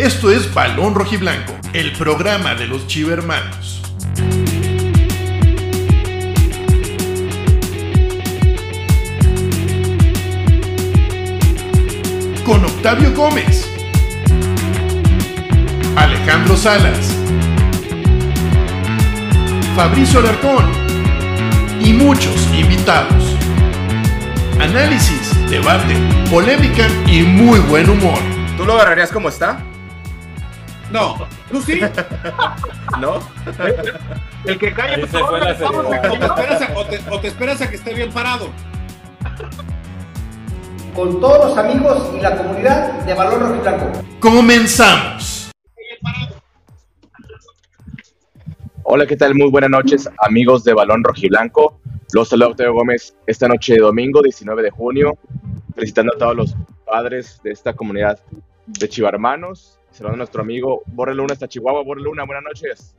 Esto es Balón Rojiblanco, el programa de los Chivermanos. Con Octavio Gómez, Alejandro Salas, Fabricio Alarcón y muchos invitados. Análisis, debate, polémica y muy buen humor. ¿Tú lo agarrarías como está? No, tú sí. ¿No? El que cae o, te esperas a, o te- o te esperas a que esté bien parado. con todos los amigos y la comunidad de Balón Rojiblanco. Comenzamos. Hola, ¿qué tal? Muy buenas noches, amigos de Balón Rojiblanco. Los saluda Octavio Gómez esta noche de domingo, 19 de junio, felicitando a todos los padres de esta comunidad de chivarmanos. Saludando a nuestro amigo Borre Luna hasta Chihuahua. Borre Luna, buenas noches.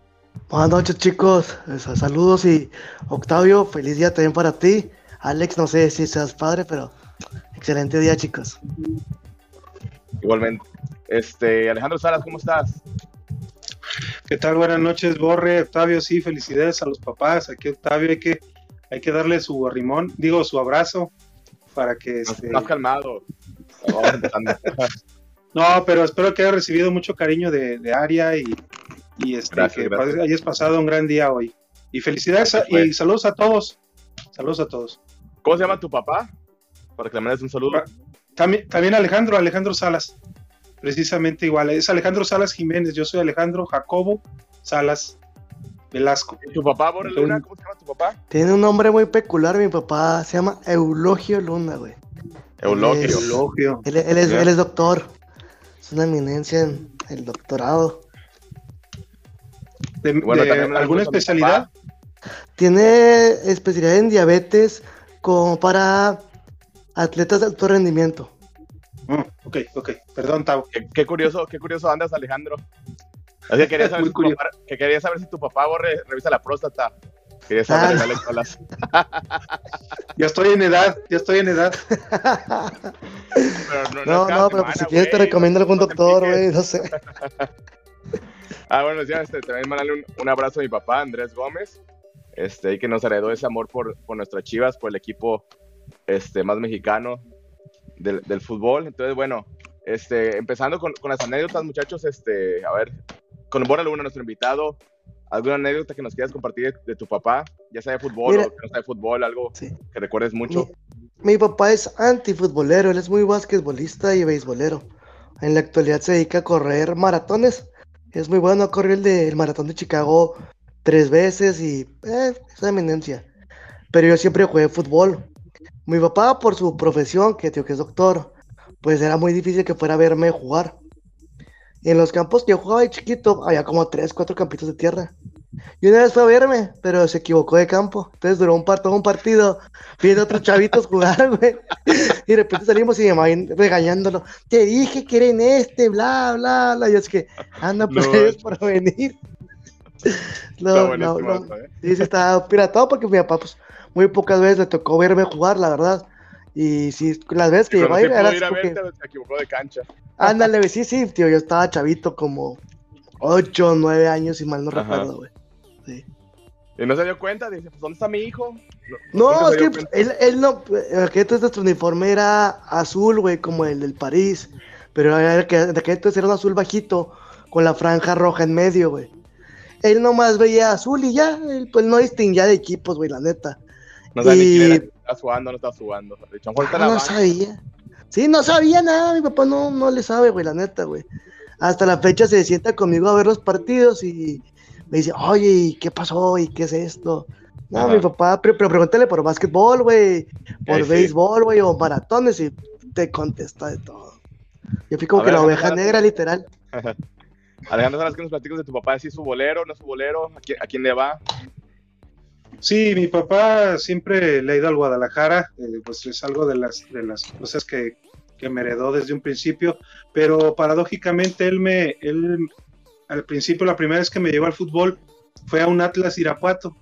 Buenas noches chicos, saludos y Octavio, feliz día también para ti. Alex, no sé si seas padre, pero excelente día chicos. Igualmente. Este, Alejandro Salas, ¿cómo estás? ¿Qué tal? Buenas noches, Borre, Octavio, sí, felicidades a los papás. Aquí Octavio hay que, hay que darle su arrimón, digo, su abrazo para que Más, este... más calmado. No, pero espero que haya recibido mucho cariño de, de Aria y, y este, Gracias, que gracias. hayas pasado un gran día hoy. Y felicidades a- y saludos a todos. Saludos a todos. ¿Cómo se llama tu papá? Para que le mandes un saludo. También, también Alejandro, Alejandro Salas. Precisamente igual. Es Alejandro Salas Jiménez. Yo soy Alejandro Jacobo Salas Velasco. ¿Y ¿Tu papá, Borre Luna? ¿Cómo se llama tu papá? Tiene un nombre muy peculiar, mi papá se llama Eulogio Luna, güey. Eulogio. Es- Elogio. Él, él es, él es doctor, es una eminencia en el doctorado. De, Bueno, ¿Alguna especialidad? Tiene especialidad en diabetes como para atletas de alto rendimiento. Mm, ok, ok. Perdón, Tavo. Qué, qué curioso, qué curioso andas, Alejandro. Es que quería saber, si tu papá, que quería saber si tu papá borre, revisa la próstata. Quería saber, Ah. Alex Salas. Ya estoy en edad, ya estoy en edad. Pero no, No, no, pero pues, si quieres te recomiendo no- algún no doctor, güey, no sé. Ah, bueno, ya, este, también mandarle un, un abrazo a mi papá, Andrés Gómez, este, y que nos heredó ese amor por, por nuestras chivas, por el equipo este, más mexicano del, del fútbol. Entonces, bueno, este, empezando con, con las anécdotas, muchachos, este, a ver, con Borra Luna, nuestro invitado, ¿alguna anécdota que nos quieras compartir de, de tu papá? Ya sea de fútbol Mira. o que no sea de fútbol, algo Sí. que recuerdes mucho. Mi, mi papá es antifutbolero, él es muy basquetbolista y beisbolero. En la actualidad se dedica a correr maratones. Es muy bueno, ha corrido el, de, el maratón de Chicago tres veces y eh, es una eminencia. Pero yo siempre jugué fútbol. Mi papá, por su profesión, que, tío, que es doctor, pues era muy difícil que fuera a verme jugar. En los campos que yo jugaba de chiquito, había como tres, cuatro campitos de tierra. Y una vez fue a verme, pero se equivocó de campo. Entonces duró un, par- todo un partido viendo a otros chavitos jugar, güey. Y de repente salimos y ahí regañándolo. Te dije que era en este, bla, bla, bla. Y es que, anda, pues No, ellos por venir. No, no, no. ¿eh? Sí, sí, estaba piratado porque mi papá, pues, muy pocas veces le tocó verme jugar, la verdad. Y sí, las veces que Cuando llegó a sí ir, era ir a así como que, verte, se equivocó de cancha. ándale, güey, sí, sí, tío, yo estaba chavito, como 8 o 9 años, si mal no Ajá. recuerdo, güey. Sí. Y no se dio cuenta, dice, pues, ¿dónde está mi hijo? No, es que cuenta. él, él no, en aquel entonces nuestro uniforme era azul, güey, como el del París, pero era que, de aquel entonces era un azul bajito, con la franja roja en medio, güey. Él nomás veía azul y ya, él pues no distinguía de equipos, güey, la neta. No Y- si estaba jugando o no está Ah, en la no banca. sabía. Sí, no sabía nada, mi papá no, no le sabe, güey, la neta, güey. Hasta la fecha se sienta conmigo a ver los partidos y me dice, oye, ¿y qué pasó? ¿Y qué es esto? No, Ajá. mi papá, pero, pero pregúntale por básquetbol, güey, por Eh, sí. béisbol, güey, o maratones y te contesta de todo. Yo fui como A que ver, la oveja negra, literal. Alejandro, ¿sabes que nos platicas de tu papá? ¿Si es futbolero, no es futbolero? ¿A quién, a quién le va? Sí, mi papá siempre le ha ido al Guadalajara, eh, pues es algo de las, de las cosas que, que me heredó desde un principio, pero paradójicamente él me, él, al principio la primera vez que me llevó al fútbol fue a un Atlas Irapuato,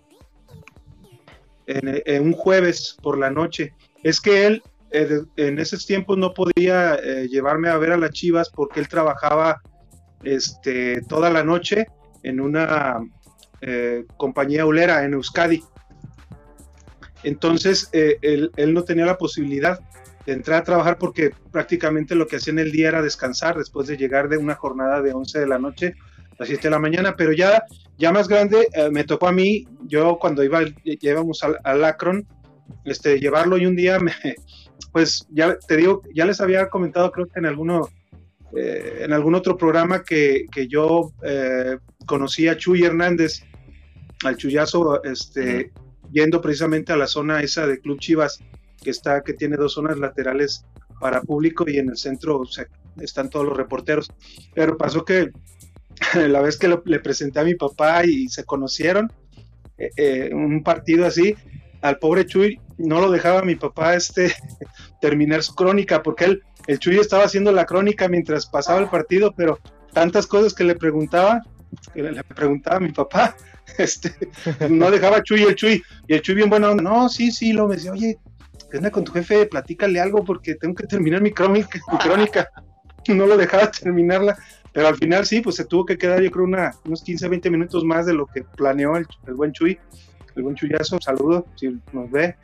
en, un jueves por la noche. Es que él eh, en esos tiempos no podía eh, llevarme a ver a las Chivas porque él trabajaba este, toda la noche en una eh, compañía ulera en Euskadi. Entonces, eh, él, él, no tenía la posibilidad de entrar a trabajar porque prácticamente lo que hacía en el día era descansar después de llegar de una jornada de 11 de la noche a 7 de la mañana, pero ya, ya más grande eh, me tocó a mí, yo cuando iba, llevamos al, al Akron, este, llevarlo y un día me, pues ya te digo, ya les había comentado creo que en alguno, eh, en algún otro programa que, que yo eh, conocí a Chuy Hernández, al Chuyazo, este, yendo precisamente a la zona esa de Club Chivas, que está, que tiene dos zonas laterales para público y en el centro o sea, están todos los reporteros. Pero pasó que la vez que lo, le presenté a mi papá y se conocieron, eh, eh, un partido así, al pobre Chuy no lo dejaba mi papá este terminar su crónica, porque él, el Chuy estaba haciendo la crónica mientras pasaba el partido, pero tantas cosas que le preguntaba, que le, le preguntaba a mi papá, este, no dejaba Chuy el Chuy, y el Chuy bien bueno, no, sí, sí, lo me decía, oye, ¿qué onda con tu jefe? Platícale algo porque tengo que terminar mi crónica. No lo dejaba terminarla, pero al final sí, pues se tuvo que quedar yo creo una, unos 15, 20 minutos más de lo que planeó el, buen Chuy, el buen Chuyazo, saludo si nos ve,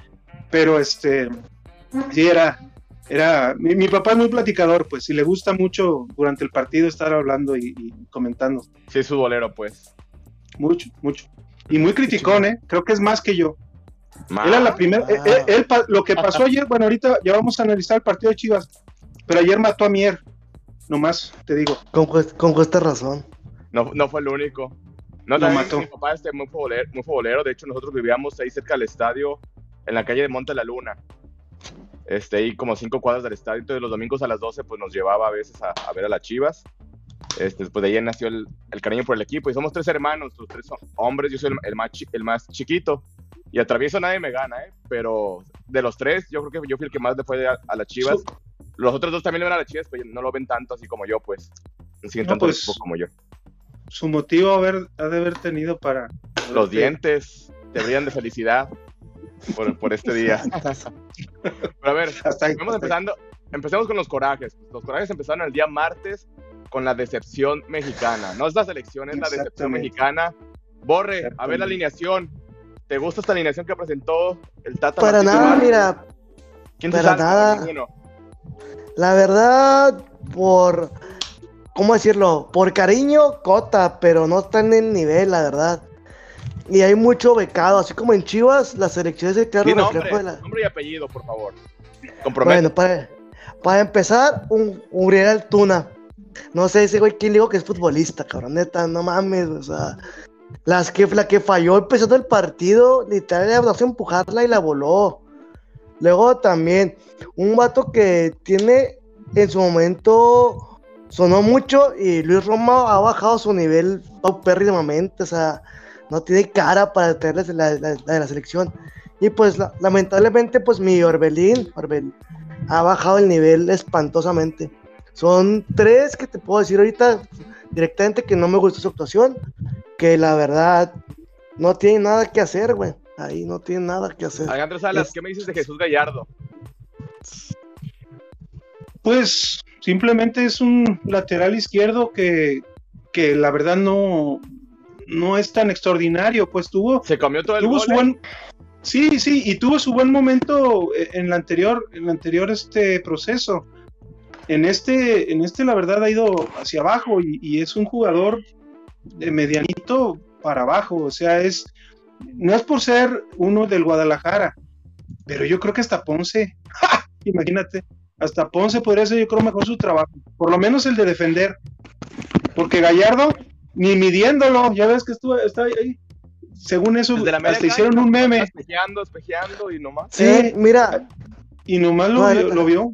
pero este, sí era, era, mi, mi, papá es muy platicador, pues, y le gusta mucho durante el partido estar hablando y, y comentando. Sí, es futbolero, pues. Mucho, mucho. Y muy criticón, ¿eh? Creo que es más que yo. Más. Era la primera, él, él, él, lo que pasó ayer, bueno, ahorita ya vamos a analizar el partido de Chivas, pero ayer mató a Mier, nomás te digo. Con, con justa razón. No, no fue el único. No, Lo mató. Mi papá este muy futbolero, muy futbolero, de hecho nosotros vivíamos ahí cerca del estadio, en la calle de Monte la Luna. Este, ahí como cinco cuadras del estadio, entonces los domingos a las 12 pues nos llevaba a veces a, a ver a las Chivas. Este, después de ahí nació el, el, cariño por el equipo y somos tres hermanos, los tres son hombres, yo soy el, el, más, chi, el más chiquito y a travieso nadie me gana, ¿eh? pero de los tres yo creo que yo fui el que más le fue a, a las Chivas. Los otros dos también le ven a las Chivas, pero no lo ven tanto así como yo, pues. No siguen No, tanto pues, el equipo como yo. Su motivo haber, ha de haber tenido para. Los dientes te brillan de felicidad por, por este día. Pero a ver, Hasta ahí, vamos hasta ahí. empezando. Empecemos con los corajes. Los corajes empezaron el día martes con la decepción mexicana. No es la selección, es la decepción mexicana. Borre, a ver la alineación. ¿Te gusta esta alineación que presentó el Tata? Para nada, mira, ¿Quién te para nada. La verdad, por, ¿cómo decirlo? Por cariño, Cota, pero no está en el nivel, la verdad. Y hay mucho becado, así como en Chivas, la selección es el claro Di reflejo nombre, de la... nombre y apellido, por favor. Compromete. Bueno, para, para empezar, un Uriel Altuna. No sé ese güey quién digo que es futbolista, cabrón, neta, no mames, o sea, las que, la que falló empezando el partido, literal, le hace empujarla y la voló. Luego también, un vato que tiene en su momento sonó mucho y Luis Roma ha bajado su nivel paupérrimamente, o sea, no tiene cara para tener la, de la selección. Y pues la- lamentablemente, pues mi Orbelín, Orbel, ha bajado el nivel espantosamente. Son tres que te puedo decir ahorita directamente que no me gustó su actuación, que la verdad no tiene nada que hacer, güey. Ahí no tiene nada que hacer. Alejandro Salas, Es- ¿qué me dices de Jesús Gallardo? Pues simplemente es un lateral izquierdo que, que la verdad no, no es tan extraordinario. Pues tuvo, Se comió todo el tuvo gol. su ¿eh? buen. Sí, sí, y tuvo su buen momento eh, en la anterior, en el anterior este proceso. En este, en este, la verdad, ha ido hacia abajo y, y es un jugador de medianito para abajo. O sea, es. No es por ser uno del Guadalajara, pero yo creo que hasta Ponce, ¡ja! imagínate, hasta Ponce podría ser, yo creo, mejor su trabajo. Por lo menos el de defender. Porque Gallardo, ni midiéndolo, ya ves que estuvo, está ahí. Según eso, hasta hicieron un meme. Espejeando, espejeando y nomás. Sí. Eh, mira, Y nomás No, lo vio.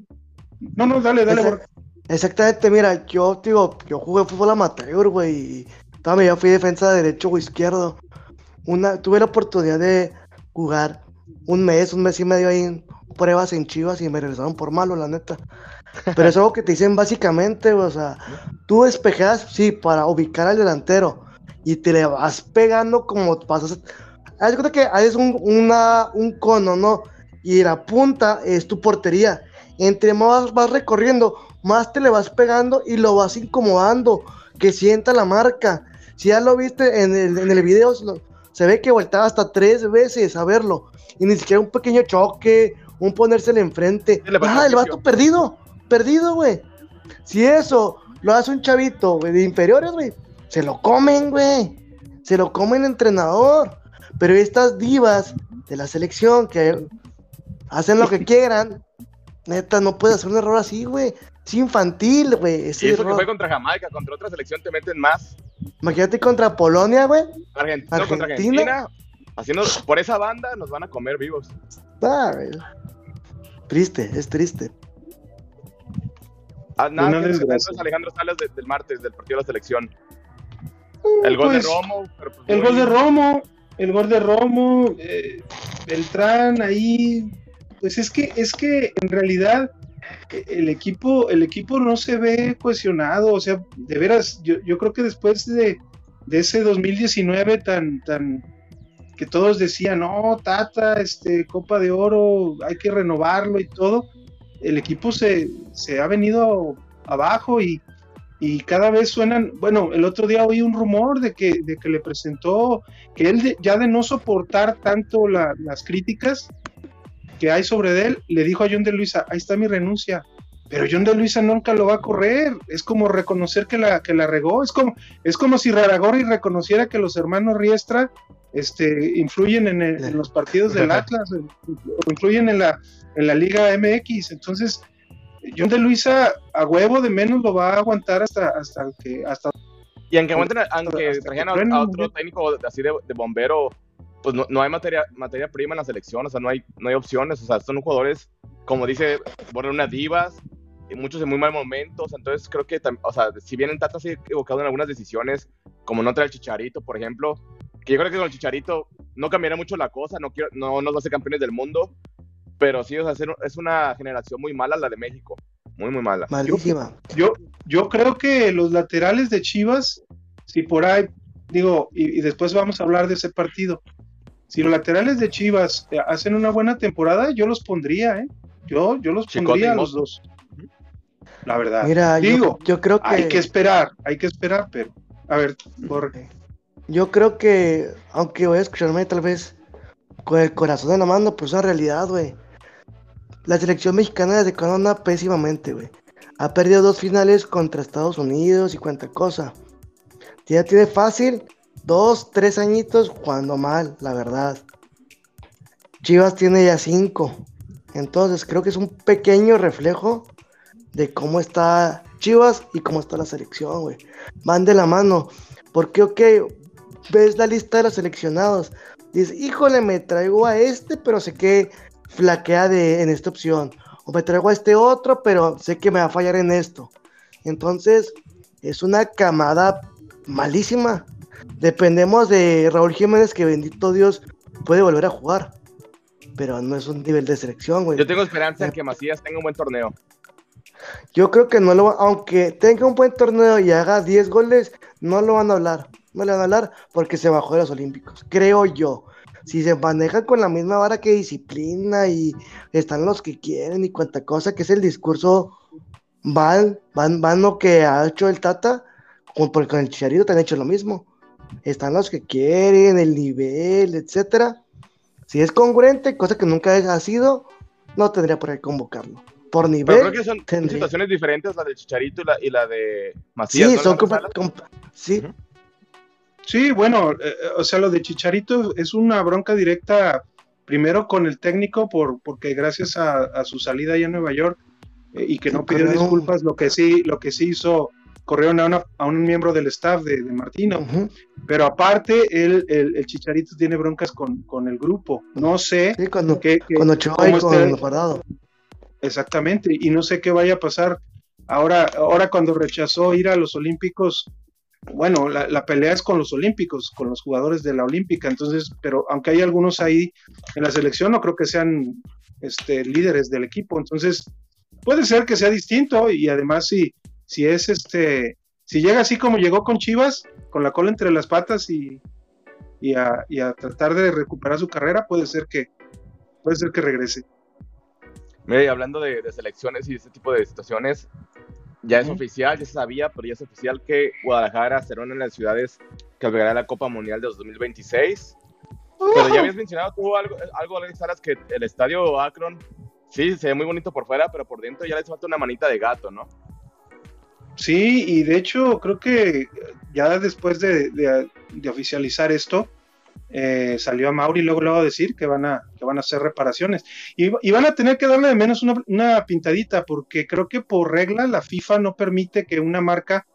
No, no, dale, dale. Exact-. Exactamente, mira, yo digo, yo jugué fútbol amateur, güey, y también yo fui defensa de derecho o izquierdo. Una, tuve la oportunidad de jugar un mes, un mes y medio ahí en pruebas en Chivas y me regresaron por malo, la neta. Pero es algo que te dicen básicamente, o sea, tú despejas, sí, para ubicar al delantero y te le vas pegando como pasas. Haz cuenta que haces un, una, un cono, ¿no? Y la punta es tu portería. Entre más vas recorriendo, más te le vas pegando y lo vas incomodando. que sienta la marca. Si ya lo viste en el, en el video, se ve que volteaba hasta tres veces a verlo. Y ni siquiera un pequeño choque, un ponérsele enfrente. Ah, el vato perdido, perdido, güey. Si eso lo hace un chavito, güey, de inferiores, güey, se lo comen, güey. Se lo comen el entrenador. Pero estas divas de la selección que hacen lo que quieran, neta, no puede hacer un error así, güey. Es infantil, güey. ese Y eso que fue contra Jamaica, contra otra selección te meten más. Imagínate contra Polonia, güey. Argent- no, contra Argentina. Argentina, haciendo por esa banda nos van a comer vivos. Ah, güey. Triste, es triste. Ah, nada, comentas, Alejandro Salas de- del martes, del partido de la selección. El gol Pues, de Romo. pero pues El gol de Romo, el gol de Romo, eh, Beltrán ahí, pues es que, es que en realidad eh, el equipo, el equipo no se ve cohesionado, o sea, de veras, yo, yo creo que después de, de ese 2019 tan, tan, que todos decían, no, Tata, este, Copa de Oro, hay que renovarlo y todo, el equipo se, se ha venido abajo y, y cada vez suenan, bueno, el otro día oí un rumor de que, de que le presentó, que él de- ya de no soportar tanto la- las críticas que hay sobre él, le dijo a John de Luisa, ahí está mi renuncia. Pero John de Luisa nunca lo va a correr, es como reconocer que la, que la regó, es como, es como si Raragorri reconociera que los hermanos Riestra este, influyen en, el- en los partidos del Atlas, o influyen en la, en la Liga MX, entonces John de Luisa a huevo de menos lo va a aguantar hasta, hasta que hasta Y aunque aguanten, aunque trajeran a, otro técnico así de, de bombero, pues no, no hay materia, materia prima en la selección, o sea, no hay, no hay opciones, o sea, son jugadores, como dice, Borre, unas divas, y muchos en muy mal momentos, entonces creo que, o sea, si bien el Tata se ha equivocado en algunas decisiones, como no traer el Chicharito, por ejemplo, que yo creo que con el Chicharito no cambiará mucho la cosa, no, quiero, no nos va a hacer campeones del mundo, pero sí, o sea, es una generación muy mala la de México, muy, muy mala. Malísima. Yo, yo creo que los laterales de Chivas, si por ahí, digo, y, y después vamos a hablar de ese partido, si los laterales de Chivas eh, hacen una buena temporada, yo los pondría, ¿eh? Yo, yo los pondría a los dos. La verdad. Mira, yo- digo, yo, creo que. hay que esperar, hay que esperar, pero, a ver, Borre. Yo creo que, aunque voy a escucharme tal vez con el corazón en la mano, pues es una realidad, güey. La selección mexicana desde cuando anda pésimamente, güey. Ha perdido dos finales contra Estados Unidos y cuánta cosa. Ya tiene fácil dos, tres añitos jugando mal, la verdad. Chivas tiene ya cinco. Entonces creo que es un pequeño reflejo de cómo está Chivas y cómo está la selección, güey. Van de la mano. Porque, ok, ves la lista de los seleccionados. Dices, híjole, me traigo a este, pero sé que flaquea de, en esta opción. O me traigo a este otro, pero sé que me va a fallar en esto. Entonces, es una camada malísima. Dependemos de Raúl Jiménez, que bendito Dios puede volver a jugar. Pero no es un nivel de selección, güey. Yo tengo esperanza en que Macías tenga un buen torneo. Yo creo que no lo va, aunque tenga un buen torneo y haga 10 goles, no lo van a hablar. No le van a hablar porque se bajó de los Olímpicos. Creo yo. Si se maneja con la misma vara que disciplina y están los que quieren y cuanta cosa, que es el discurso van, van, van lo que ha hecho el Tata, con, porque con el Chicharito te han hecho lo mismo. Están los que quieren, el nivel, etcétera. Si es congruente, cosa que nunca ha sido, no tendría por qué convocarlo. Por nivel. Pero creo que son tendría. situaciones diferentes, la del Chicharito y la, y la de Macías. Sí, ¿no, son sí. Sí, bueno, eh, o sea, lo de Chicharito es una bronca directa, primero con el técnico, por, porque gracias a, a su salida allá en Nueva York eh, y que no pidió disculpas, lo que sí, lo que sí hizo, corrieron a, una- a un miembro del staff de, de Martino, pero aparte, él, el, el Chicharito tiene broncas con, con el grupo. No sé sí, cuando, qué, Ochoa cómo con Guardado. Exactamente, y no sé qué vaya a pasar ahora, ahora cuando rechazó ir a los Olímpicos. Bueno, la, la pelea es con los Olímpicos, con los jugadores de la Olímpica, entonces, pero aunque hay algunos ahí en la selección, no creo que sean este, líderes del equipo, entonces puede ser que sea distinto y además si, si es este, si llega así como llegó con Chivas, con la cola entre las patas y, y, a, y a tratar de recuperar su carrera, puede ser que, puede ser que regrese. Mira, y hablando de, de selecciones y este tipo de situaciones, ya es oficial, ya se sabía, pero ya es oficial que Guadalajara será una de las ciudades que albergará la Copa Mundial de 2026. Pero ya habías mencionado tú algo, algo Alex Salas, que el estadio Akron, sí, se ve muy bonito por fuera, pero por dentro ya le falta una manita de gato, ¿no? Sí, y de hecho creo que ya después de, de oficializar esto, eh, salió a Mauri luego luego a decir que van a, que van a hacer reparaciones. Y, van a tener que darle de menos una, pintadita, porque creo que por regla la FIFA no permite que una marca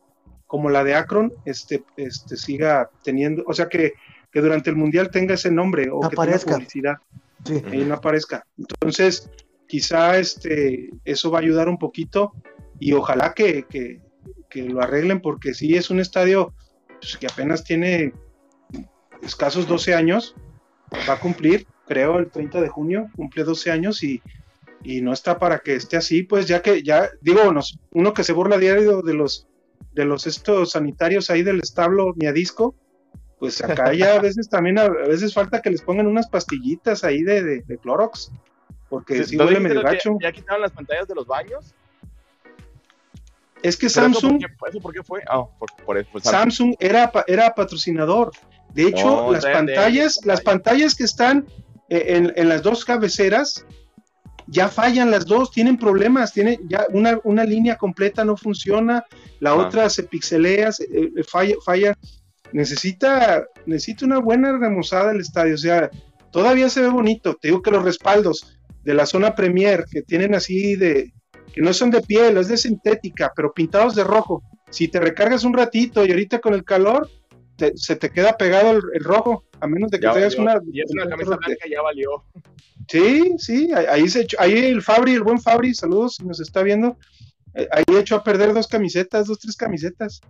como la de Akron este, este, siga teniendo, o sea, que, que durante el Mundial tenga ese nombre o que tenga publicidad y no aparezca. Entonces, quizá este, eso va a ayudar un poquito y ojalá que, que, que lo arreglen, porque si es un estadio pues, que apenas tiene escasos 12 años, va a cumplir, creo, el 30 de junio, cumple 12 años y, no está para que esté así, pues ya que, ya, digo, uno que se burla diario de los, de los estos sanitarios ahí del establo miadisco, pues acá ya a veces también, a veces falta que les pongan unas pastillitas ahí de, de, Clorox, porque si huele medio gacho. ¿Ya quitaron las pantallas de los baños? Es que Samsung. por, qué, fue? Ah, Samsung era, era patrocinador. De hecho, las pantallas, las pantallas que están eh, en, las dos cabeceras ya fallan las dos, tienen problemas, tienen ya una, línea completa no funciona, la otra se pixelea, eh, falla, falla. Necesita, necesita una buena remozada el estadio, o sea, todavía se ve bonito. Te digo que los respaldos de la zona Premier que tienen así de, que no son de piel, es de sintética, pero pintados de rojo. Si te recargas un ratito y ahorita con el calor, se te queda pegado el, rojo, a menos de que tengas una. Y es una camisa blanca, ya valió. Sí, sí, ahí, se echó, ahí el Fabri, el buen Fabri, saludos, si nos está viendo. Eh, ahí echó a perder dos camisetas, dos, tres camisetas.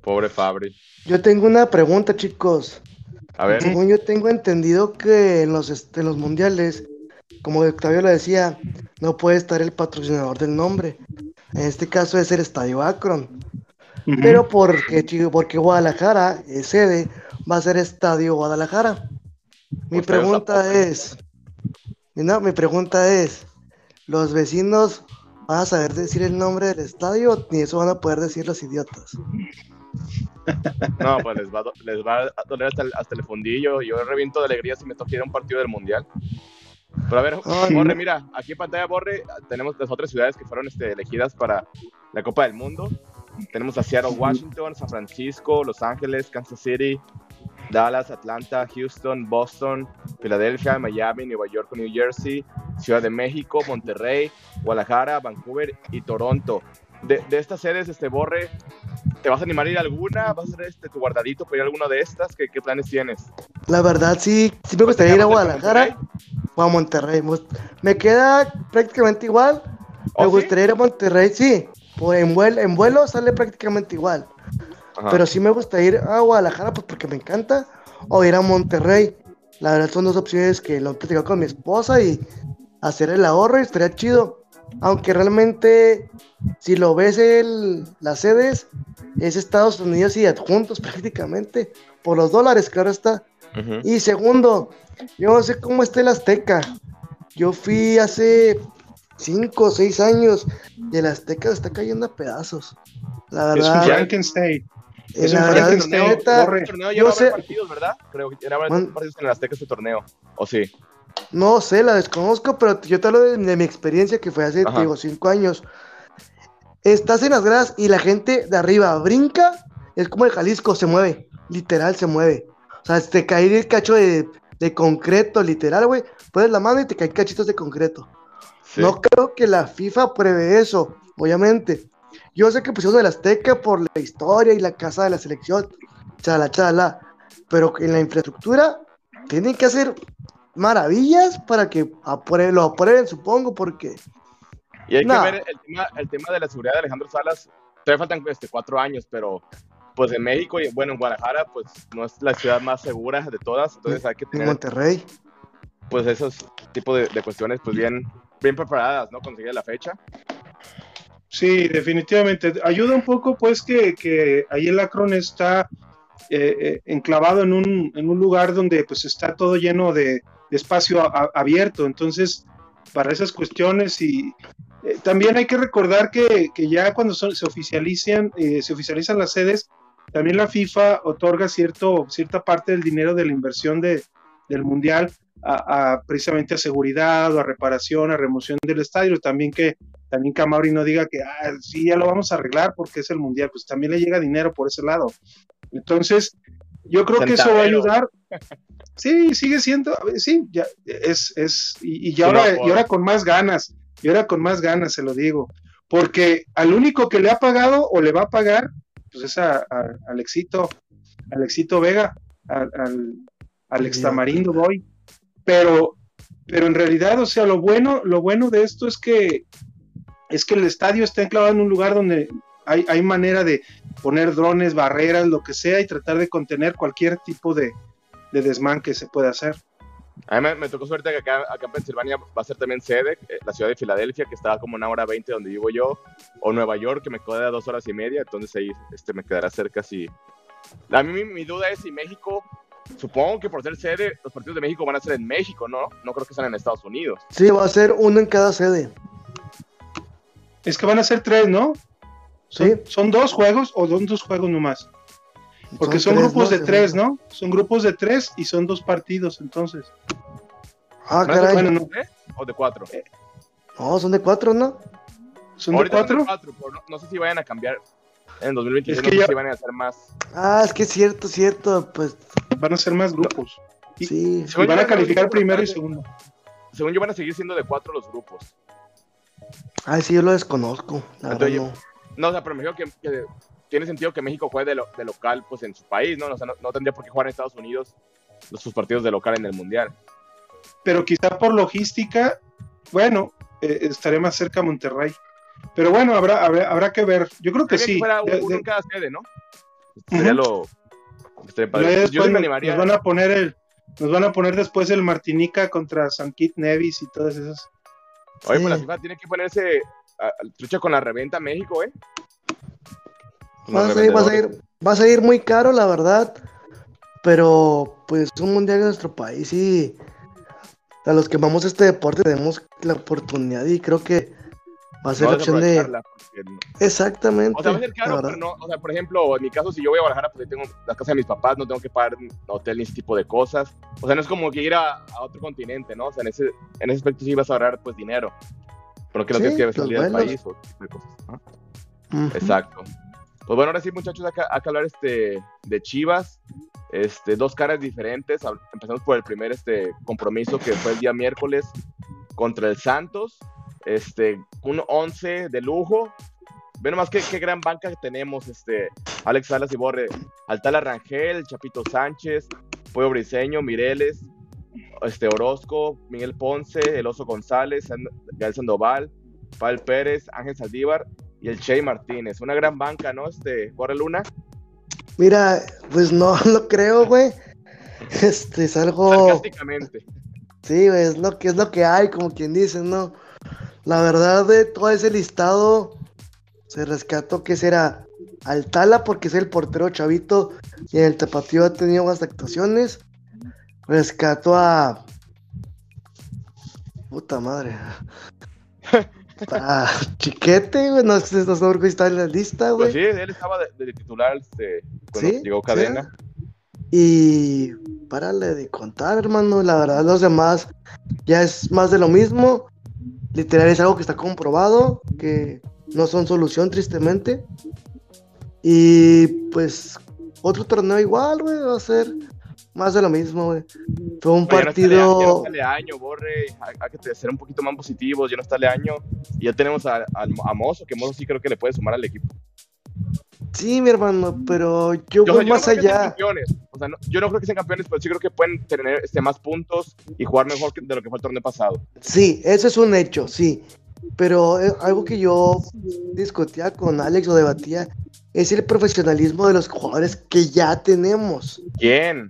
Pobre Fabri. Yo tengo una pregunta, chicos. A ver. Según yo tengo entendido que en los, en los mundiales, como Octavio lo decía, no puede estar el patrocinador del nombre. En este caso es el Estadio Akron. Pero porque, porque Guadalajara es sede, va a ser Estadio Guadalajara. Mi pregunta es, no, mi pregunta es, ¿los vecinos van a saber decir el nombre del estadio ni eso van a poder decir los idiotas? No, pues les va, a doler hasta el, fundillo. Yo reviento de alegría si me toca ir a un partido del Mundial. Pero a ver, Borre, mira, aquí en pantalla Borre tenemos las otras ciudades que fueron este, elegidas para la Copa del Mundo. Tenemos a Seattle, Washington, San Francisco, Los Ángeles, Kansas City, Dallas, Atlanta, Houston, Boston, Filadelfia, Miami, Nueva York, New Jersey, Ciudad de México, Monterrey, Guadalajara, Vancouver y Toronto. De, estas sedes, este Borre, ¿te vas a animar a ir a alguna? ¿Vas a hacer este, tu guardadito para ir a alguna de estas? ¿Qué, planes tienes? La verdad, sí, sí me gustaría ir a Guadalajara o a Monterrey. Me queda prácticamente igual. Me ¿Oh, gustaría ir a Monterrey, sí. Pues en, vuelo, en vuelo sale prácticamente igual. Pero sí me gusta ir a Guadalajara pues porque me encanta. O ir a Monterrey. La verdad son dos opciones que lo he platicado con mi esposa y hacer el ahorro y estaría chido. Aunque realmente, si lo ves en las sedes, es Estados Unidos y adjuntos prácticamente. Por los dólares, claro está. Y segundo, yo no sé cómo está el Azteca. Yo fui hace 5 o 6 años y el Azteca está cayendo a pedazos. La verdad. Es un Frankenstein. Es un Frankenstein. torneo yo sé. partidos, ¿verdad? Creo que era partidos en el Azteca este torneo. ¿O sí? No sé, la desconozco, pero yo te hablo de, mi experiencia que fue hace, digo, 5 años. Estás en las gradas y la gente de arriba brinca, es como el Jalisco, se mueve, literal se mueve. O sea, te cae el cacho de, de concreto, literal, güey. Pones la mano y te caen cachitos de concreto. No creo que la FIFA pruebe eso, obviamente. Yo sé que pusieron el Azteca por la historia y la casa de la selección, chala, chala, pero en la infraestructura tienen que hacer maravillas para que lo aprueben, supongo, porque... Y hay que ver el tema, el tema de la seguridad de Alejandro Salas. Todavía faltan este, cuatro años, pero pues en México y bueno, en Guadalajara, pues no es la ciudad más segura de todas, entonces hay que tener... En Monterrey. Pues esos tipos de, de cuestiones, pues bien, bien preparadas, ¿no? Conseguir la fecha. Sí, definitivamente. Ayuda un poco, pues, que, que ahí el Acron está eh, eh, enclavado en un, en un, lugar donde pues está todo lleno de, espacio abierto. Entonces, para esas cuestiones y, eh, también hay que recordar que, que ya cuando se oficializan, se oficializan las sedes, también la FIFA otorga cierto, cierta parte del dinero de la inversión de, del mundial a, a precisamente a seguridad o a reparación, a remoción del estadio. También que también que Amauri no diga que ah, sí ya lo vamos a arreglar porque es el mundial, pues también le llega dinero por ese lado. Entonces, yo creo que eso va a ayudar. Sí, sigue siendo, sí, ya es, es, y, y ya ahora, y ahora con más ganas, y ahora con más ganas se lo digo, porque al único que le ha pagado o le va a pagar, pues es a, a- Alexito, Alexito Vega, al, al, al extamarindo Boy, pero, pero en realidad, o sea, lo bueno, lo bueno de esto es que es que el estadio está enclavado en un lugar donde hay, hay manera de poner drones, barreras, lo que sea, y tratar de contener cualquier tipo de, de desmán que se pueda hacer. A mí me, tocó suerte que acá, acá en Pensilvania va a ser también sede, eh, la ciudad de Filadelfia, que está como una hora veinte donde vivo yo, o Nueva York, que me queda dos horas y media, entonces ahí este, me quedará cerca si... A mi duda es si México, supongo que por ser sede, los partidos de México van a ser en México, ¿no? No creo que sean en Estados Unidos. Sí, va a ser uno en cada sede. Es que van a ser tres, ¿no? Son, Sí. son dos juegos o son dos juegos nomás. Porque son, tres, grupos de tres. ¿no? Son grupos de tres y son dos partidos, entonces. Ah, ¿Van a ser caray. bueno, no. tres ¿O de cuatro? No, son de cuatro, ¿no? ¿Son de son cuatro? de cuatro, pero no, no sé si vayan a cambiar. En el 2023 Es no que sé ya- si van a hacer más. Ah, es que es cierto, cierto. Pues Van a ser más grupos. Y- sí. Y van a calificar primero y segundo. Según yo van a seguir siendo de cuatro los grupos. Ay, sí, yo lo desconozco. La Entonces, no. No, o sea, pero me dijo que, que tiene sentido que México juegue de, lo- de local pues en su país, ¿no? O sea, no, no tendría por qué jugar en Estados Unidos los, sus partidos de local en el Mundial. Pero quizá por logística, bueno, eh, estaré más cerca a Monterrey. Pero bueno, habrá, habrá, habrá que ver. Yo creo que Sería sí. fuera De- uno de- en cada sede, ¿no? Sería lo... Luego Yo después sí me nos- animaría. Nos van a poner el, nos van a poner después el Martinica contra San Kit Nevis y todas esas. Oye, pues la. FIFA tiene que ponerse a, a- lucha con la reventa México, ¿eh? Va a, ser, va, a ser, va a salir muy caro, la verdad. Pero, pues, un mundial de nuestro país y a los que amamos este deporte tenemos la oportunidad y creo que va a ser la opción de. no- Exactamente. O sea, va a ser caro, pero no, o sea, por ejemplo, en mi caso, si yo voy a Guadalajara, pues tengo la casa de mis papás, no tengo que pagar hotel ni ese tipo de cosas. O sea, no es como que ir a, a otro continente, ¿no? O sea, en ese, en ese aspecto sí vas a ahorrar, pues, dinero. Pero que no Sí, tienes que los salir del país o ese tipo de cosas. Exacto. Pues bueno, ahora sí, muchachos, acá, acá hablar este, de Chivas. Este, dos caras diferentes. Empezamos por el primer este, compromiso que fue el día miércoles contra el Santos. Este, un 11 de lujo. Ve nomás qué, qué gran banca que tenemos. Este, Alex Salas y Borre. Altala Rangel, Chapito Sánchez, Pueblo Briseño, Mireles, este, Orozco, Miguel Ponce, El Oso González, Gael Sandoval, Paul Pérez, Ángel Saldívar y el Che Martínez. Una gran banca, ¿no? Este, Borre Luna. Mira, pues no lo creo, güey. Este es algo. Sarcásticamente. Sí, güey, es lo que es lo que hay, como quien dice, ¿no? La verdad de todo ese listado se rescató que será Altala porque es el portero chavito y en el tapatío ha tenido buenas actuaciones. Rescató a puta madre. A Chiquete, güey, no sé no por qué está en la lista, güey. Pues sí, él estaba de, de titular este, cuando Sí, llegó sí. Cadena. Y párale de contar, hermano. La verdad, los demás ya es más de lo mismo. Literal es algo que está comprobado, que no son solución, tristemente. Y pues otro torneo igual, güey, va a ser más de lo mismo, güey. Fue un no Lea- Ya no partido. Leaño, Borre, hay, que ser un poquito más positivos, ya no está Leaño. Y ya tenemos a, a, a Mozo, que Mozo sí creo que le puede sumar al equipo. Sí, mi hermano, pero yo Yo, voy yo no más sean allá. campeones. Sea, no- yo no creo que sean campeones, pero sí creo que pueden tener este, más puntos y jugar mejor que- de lo que fue el torneo pasado. Sí, eso es un hecho, sí. Pero eh, algo que yo discutía con Alex o debatía es el profesionalismo de los jugadores que ya tenemos. ¿Quién?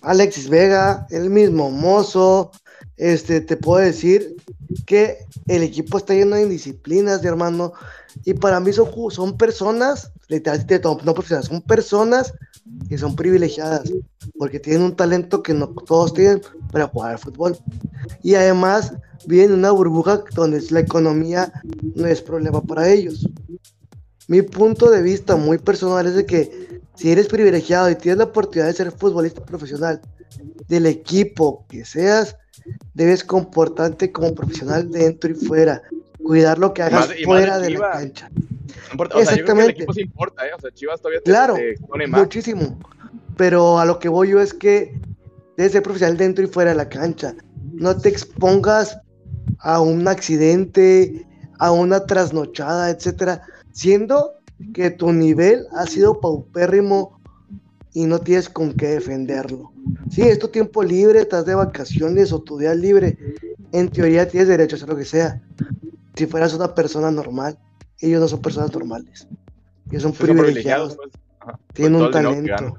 Alexis Vega, el mismo Mozo, este, te puedo decir que el equipo está lleno de indisciplinas, hermano, y para mí son, son personas, literalmente no profesionales, son personas que son privilegiadas, porque tienen un talento que no todos tienen, para jugar al fútbol. Y además viven en una burbuja donde la economía no es problema para ellos. Mi punto de vista muy personal es de que si eres privilegiado y tienes la oportunidad de ser futbolista profesional del equipo que seas, debes comportarte como profesional dentro y fuera, cuidar lo que hagas más- fuera de de la cancha. No importa, o sea, yo creo que el Exactamente. equipo sí importa, ¿eh? O sea, Chivas todavía Claro, te expone más. muchísimo. Pero a lo que voy yo es que debes ser profesional dentro y fuera de la cancha. No te expongas a un accidente, a una trasnochada, etcétera, siendo que tu nivel ha sido paupérrimo y no tienes con qué defenderlo. Si es tu tiempo libre, estás de vacaciones o tu día libre, en teoría tienes derecho a hacer lo que sea. Si fueras una persona normal, ellos no son personas normales. Ellos son Son privilegiados, pues. Tienen un talento. ganan. Mira,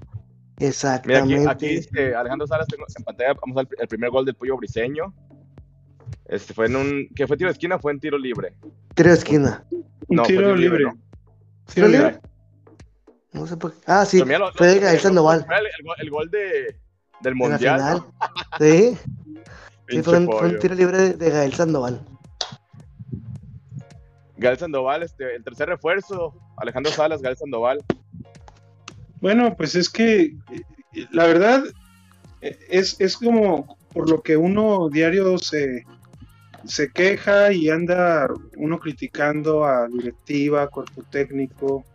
aquí, Exactamente. aquí dice Alejandro Salas, tengo en pantalla, vamos al el primer gol del Pollo Briseño. Este fue en un, ¿qué fue tiro de esquina o fue en tiro libre? Tiro de esquina. Un No, fue tiro libre. ¿Tiro libre. libre? No sé por qué. Ah, sí, lo- fue de Gael Sandoval. fue El, el gol- el gol de, del Mundial. ¿no? Sí, sí fue, un, fue un tiro libre de, de Gael Sandoval. Gael Sandoval, este, el tercer refuerzo, Alejandro Salas, Gael Sandoval. Bueno, pues es que la verdad es, es como por lo que uno diario se, se queja y anda uno criticando a directiva, cuerpo técnico,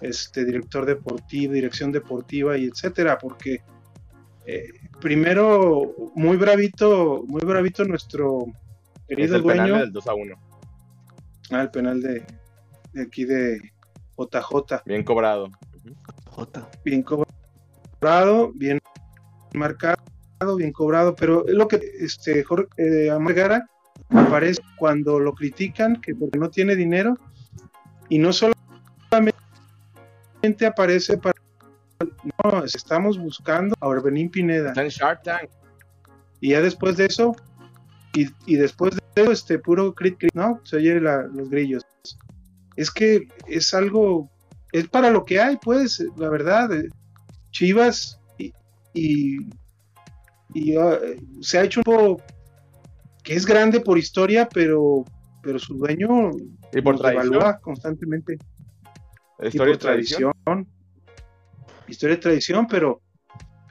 este director deportivo, dirección deportiva y etcétera, porque eh, primero muy bravito, muy bravito nuestro Es querido el penal dueño, del 2 a 1. Ah, el penal de, de aquí de JJ. Bien cobrado. Jota. bien cobrado, bien marcado, bien cobrado, pero es lo que este Jorge eh, Amargara aparece cuando lo critican que porque no tiene dinero y no solamente aparece para no, estamos buscando a Orbelín Pineda Está en Shark Tank. y ya después de eso y, y después de eso este puro crit, crit, no se oye la- los grillos. Es que es algo es para lo que hay pues la verdad eh, Chivas y, y, y, ah, se ha hecho un poco que es grande por historia pero pero su dueño Y por devalúa constantemente. Historia y por tradición. Historia y tradición, pero,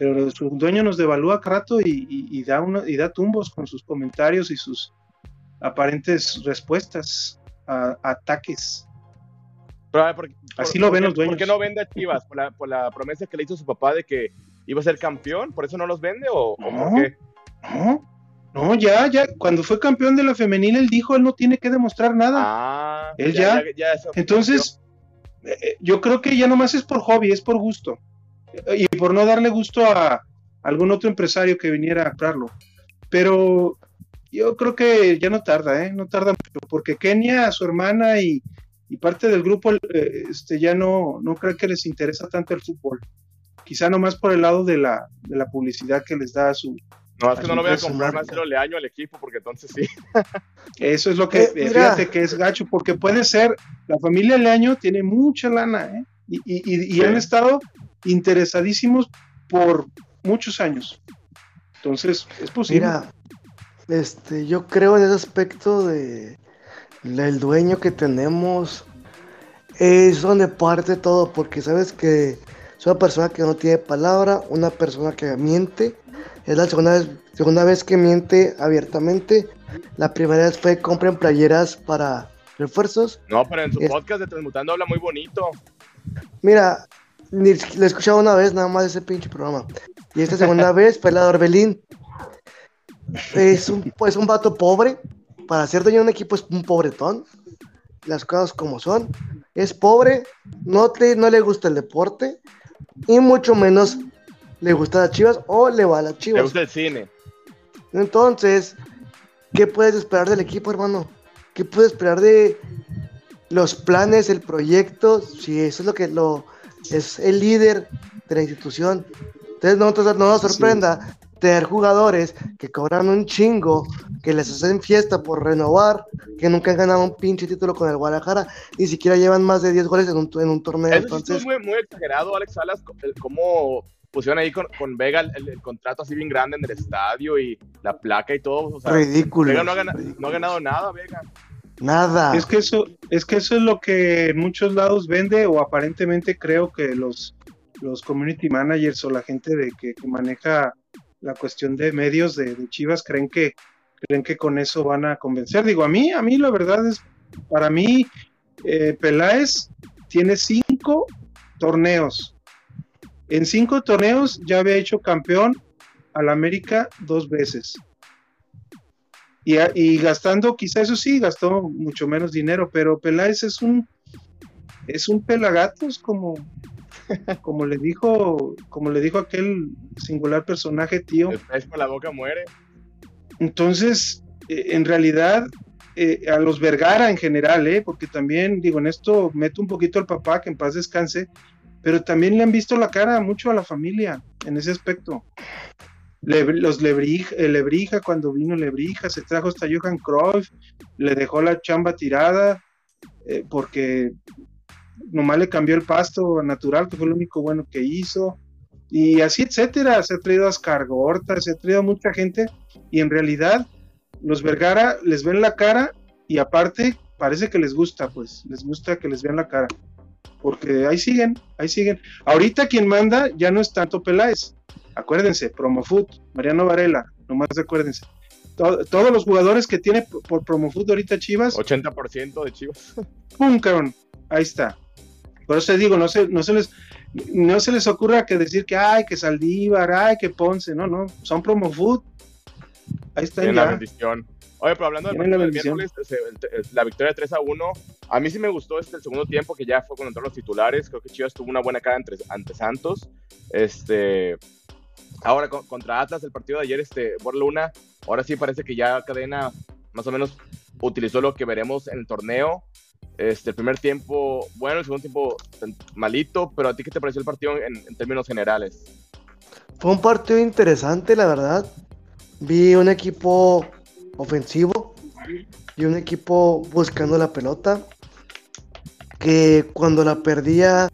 pero su dueño nos devalúa cada rato y, y- y da una, y da tumbos con sus comentarios y sus aparentes respuestas a, a ataques. Pero, a ver, ¿por- Así por- lo ven los dueños. ¿Por qué no vende a Chivas? ¿Por la, por la promesa que le hizo su papá de que iba a ser campeón? ¿Por eso no los vende o, o No. por qué? No, no, ya, ya, cuando fue campeón de la femenil, él dijo, él no tiene que demostrar nada. Ah, Él ya. se ofreció. Entonces, eh, yo creo que ya nomás es por hobby, es por gusto. Y por no darle gusto a algún otro empresario que viniera a comprarlo. Pero yo creo que ya no tarda, ¿eh? No tarda mucho, porque Kenia, su hermana y, y parte del grupo, eh, este, ya no, no creo que les interesa tanto el fútbol. Quizá nomás por el lado de la, de la publicidad que les da a su... No, es que no lo voy a comprar más lo leaño al equipo porque entonces sí. Eso es lo que, Eh, fíjate que es gacho, porque puede ser, la familia Leaño tiene mucha lana, ¿eh? Y, y- y- y Sí. han estado interesadísimos por muchos años. Entonces, es posible. Mira, este, yo creo en ese aspecto de el dueño que tenemos es donde parte todo, porque sabes que es una persona que no tiene palabra, una persona que miente. Es la segunda vez, segunda vez que miente abiertamente. La primera vez fue compren playeras para refuerzos. No, pero en su Es- podcast de Transmutando habla muy bonito. Mira, ni, lo he escuchado una vez nada más ese pinche programa. Y esta segunda vez fue la de Orbelín. Es un, pues un vato pobre. Para ser dueño de un equipo es un pobretón. Las cosas como son. Es pobre, no, te, no le gusta el deporte. Y mucho menos le gusta las chivas o le va a las Le chivas. gusta el cine. Entonces, ¿qué puedes esperar del equipo, hermano? ¿Qué puedes esperar de los planes, el proyecto? Si eso es lo que lo es el líder de la institución. Entonces, no, entonces, no nos sorprenda tener jugadores que cobran un chingo, que les hacen fiesta por renovar, que nunca han ganado un pinche título con el Guadalajara, ni siquiera llevan más de 10 goles en un, en un torneo. Eso sí Entonces, es muy, muy exagerado, Alex Salas, el- cómo pusieron ahí con, con Vega el, el contrato así bien grande en el estadio y la placa y todo. O sea, Ridículo. Vega no ha, gana- no ha ganado nada, Vega. Nada. Es que eso, es que eso es lo que en muchos lados vende, o aparentemente creo que los, los community managers o la gente de que, maneja la cuestión de medios de, de Chivas creen que creen que con eso van a convencer. Digo, a mí, a mí la verdad es, para mí, eh, Peláez tiene cinco torneos. En cinco torneos ya había hecho campeón al América dos veces. Y, gastando, quizá eso sí, gastó mucho menos dinero, pero Peláez es un es un pelagatos como como le dijo como le dijo aquel singular personaje tío El pez con la boca muere. entonces eh, en realidad eh, a los Vergara en general eh, porque también digo en esto meto un poquito al papá que en paz descanse pero también le han visto la cara mucho a la familia en ese aspecto Los Lebrija, Lebrija, cuando vino Lebrija, se trajo hasta Johan Cruyff, le dejó la chamba tirada, eh, porque nomás le cambió el pasto natural, que fue lo único bueno que hizo, y así, etcétera. Se ha traído a Ascargorta, se ha traído a mucha gente, y en realidad los Vergara les ven la cara, y aparte parece que les gusta, pues, les gusta que les vean la cara. Porque ahí siguen, ahí siguen. Ahorita quien manda ya no es tanto Peláez, acuérdense, Promofood, Mariano Varela, nomás acuérdense. To- todos los jugadores que tiene por- Promofood ahorita Chivas, 80% de Chivas. ¡pum, cabrón! Ahí está. Por eso te digo, no se, no se les no se les ocurra que decir que ay, que Saldívar, ay, que Ponce, no, no, son Promofood. Ahí están Tienen la ya. bendición. Oye, pero hablando del bendición. miércoles, el- la victoria 3 a 1, a mí sí me gustó este el segundo tiempo, que ya fue cuando entraron los titulares. Creo que Chivas tuvo una buena cara entre, ante Santos. Este, ahora con- contra Atlas, el partido de ayer, este, por Luna, ahora sí parece que ya Cadena más o menos utilizó lo que veremos en el torneo. Este, el primer tiempo, bueno, el segundo tiempo malito, pero a ti qué te pareció el partido en, en términos generales? Fue un partido interesante, la verdad. Vi un equipo ofensivo y un equipo buscando la pelota. Que cuando la perdía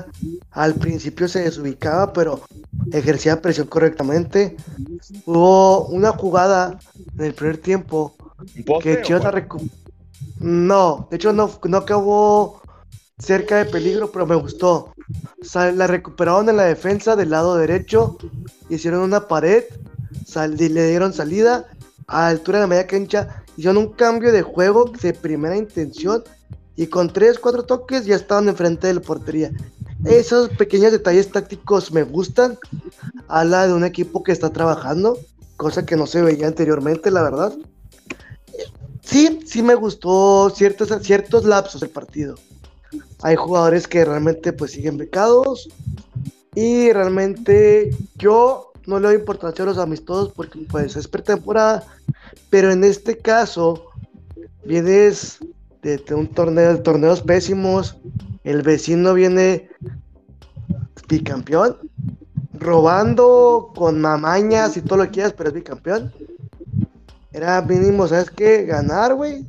al principio se desubicaba, pero ejercía presión correctamente. Hubo una jugada en el primer tiempo ¿Un poste que Chivas recu- No, de hecho no, no acabó cerca de peligro, pero me gustó. O sea, la recuperaron en la defensa del lado derecho, hicieron una pared, sal- y le dieron salida a altura de la media cancha, hicieron un cambio de juego de primera intención y con tres, cuatro toques ya estaban enfrente de la portería. Esos pequeños detalles tácticos me gustan. Habla de un equipo que está trabajando, cosa que no se veía anteriormente, la verdad. Sí, sí me gustó ciertos, ciertos lapsos del partido. Hay jugadores que realmente pues siguen becados y realmente yo no le doy importancia a los amistosos porque pues es pretemporada, pero en este caso vienes de, de un torneo, de torneos pésimos, el vecino viene bicampeón, robando con mamañas y todo lo que quieras, pero es bicampeón. Era mínimo, ¿sabes qué? Ganar, güey.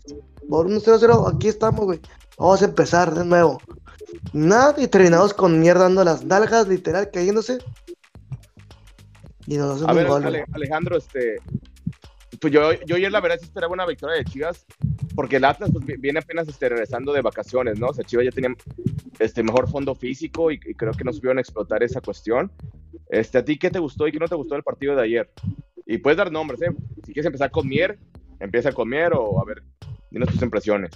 Por un 0-0, aquí estamos, güey. Vamos a empezar de nuevo. Nada, y terminamos con mierda dando las nalgas, literal, cayéndose. Y nos hacen A un ver, gol, Ale-. Alejandro, este, pues yo, yo ayer la verdad sí esperaba una victoria de Chivas, porque el Atlas pues, vi- viene apenas este, regresando de vacaciones, ¿no? O sea, Chivas ya tenía este, mejor fondo físico y, creo que no supieron explotar esa cuestión. Este, ¿A ti qué te gustó y qué no te gustó del partido de ayer? Y puedes dar nombres, ¿eh? Si quieres empezar con Mier, empieza con Mier o a ver, dinos tus impresiones.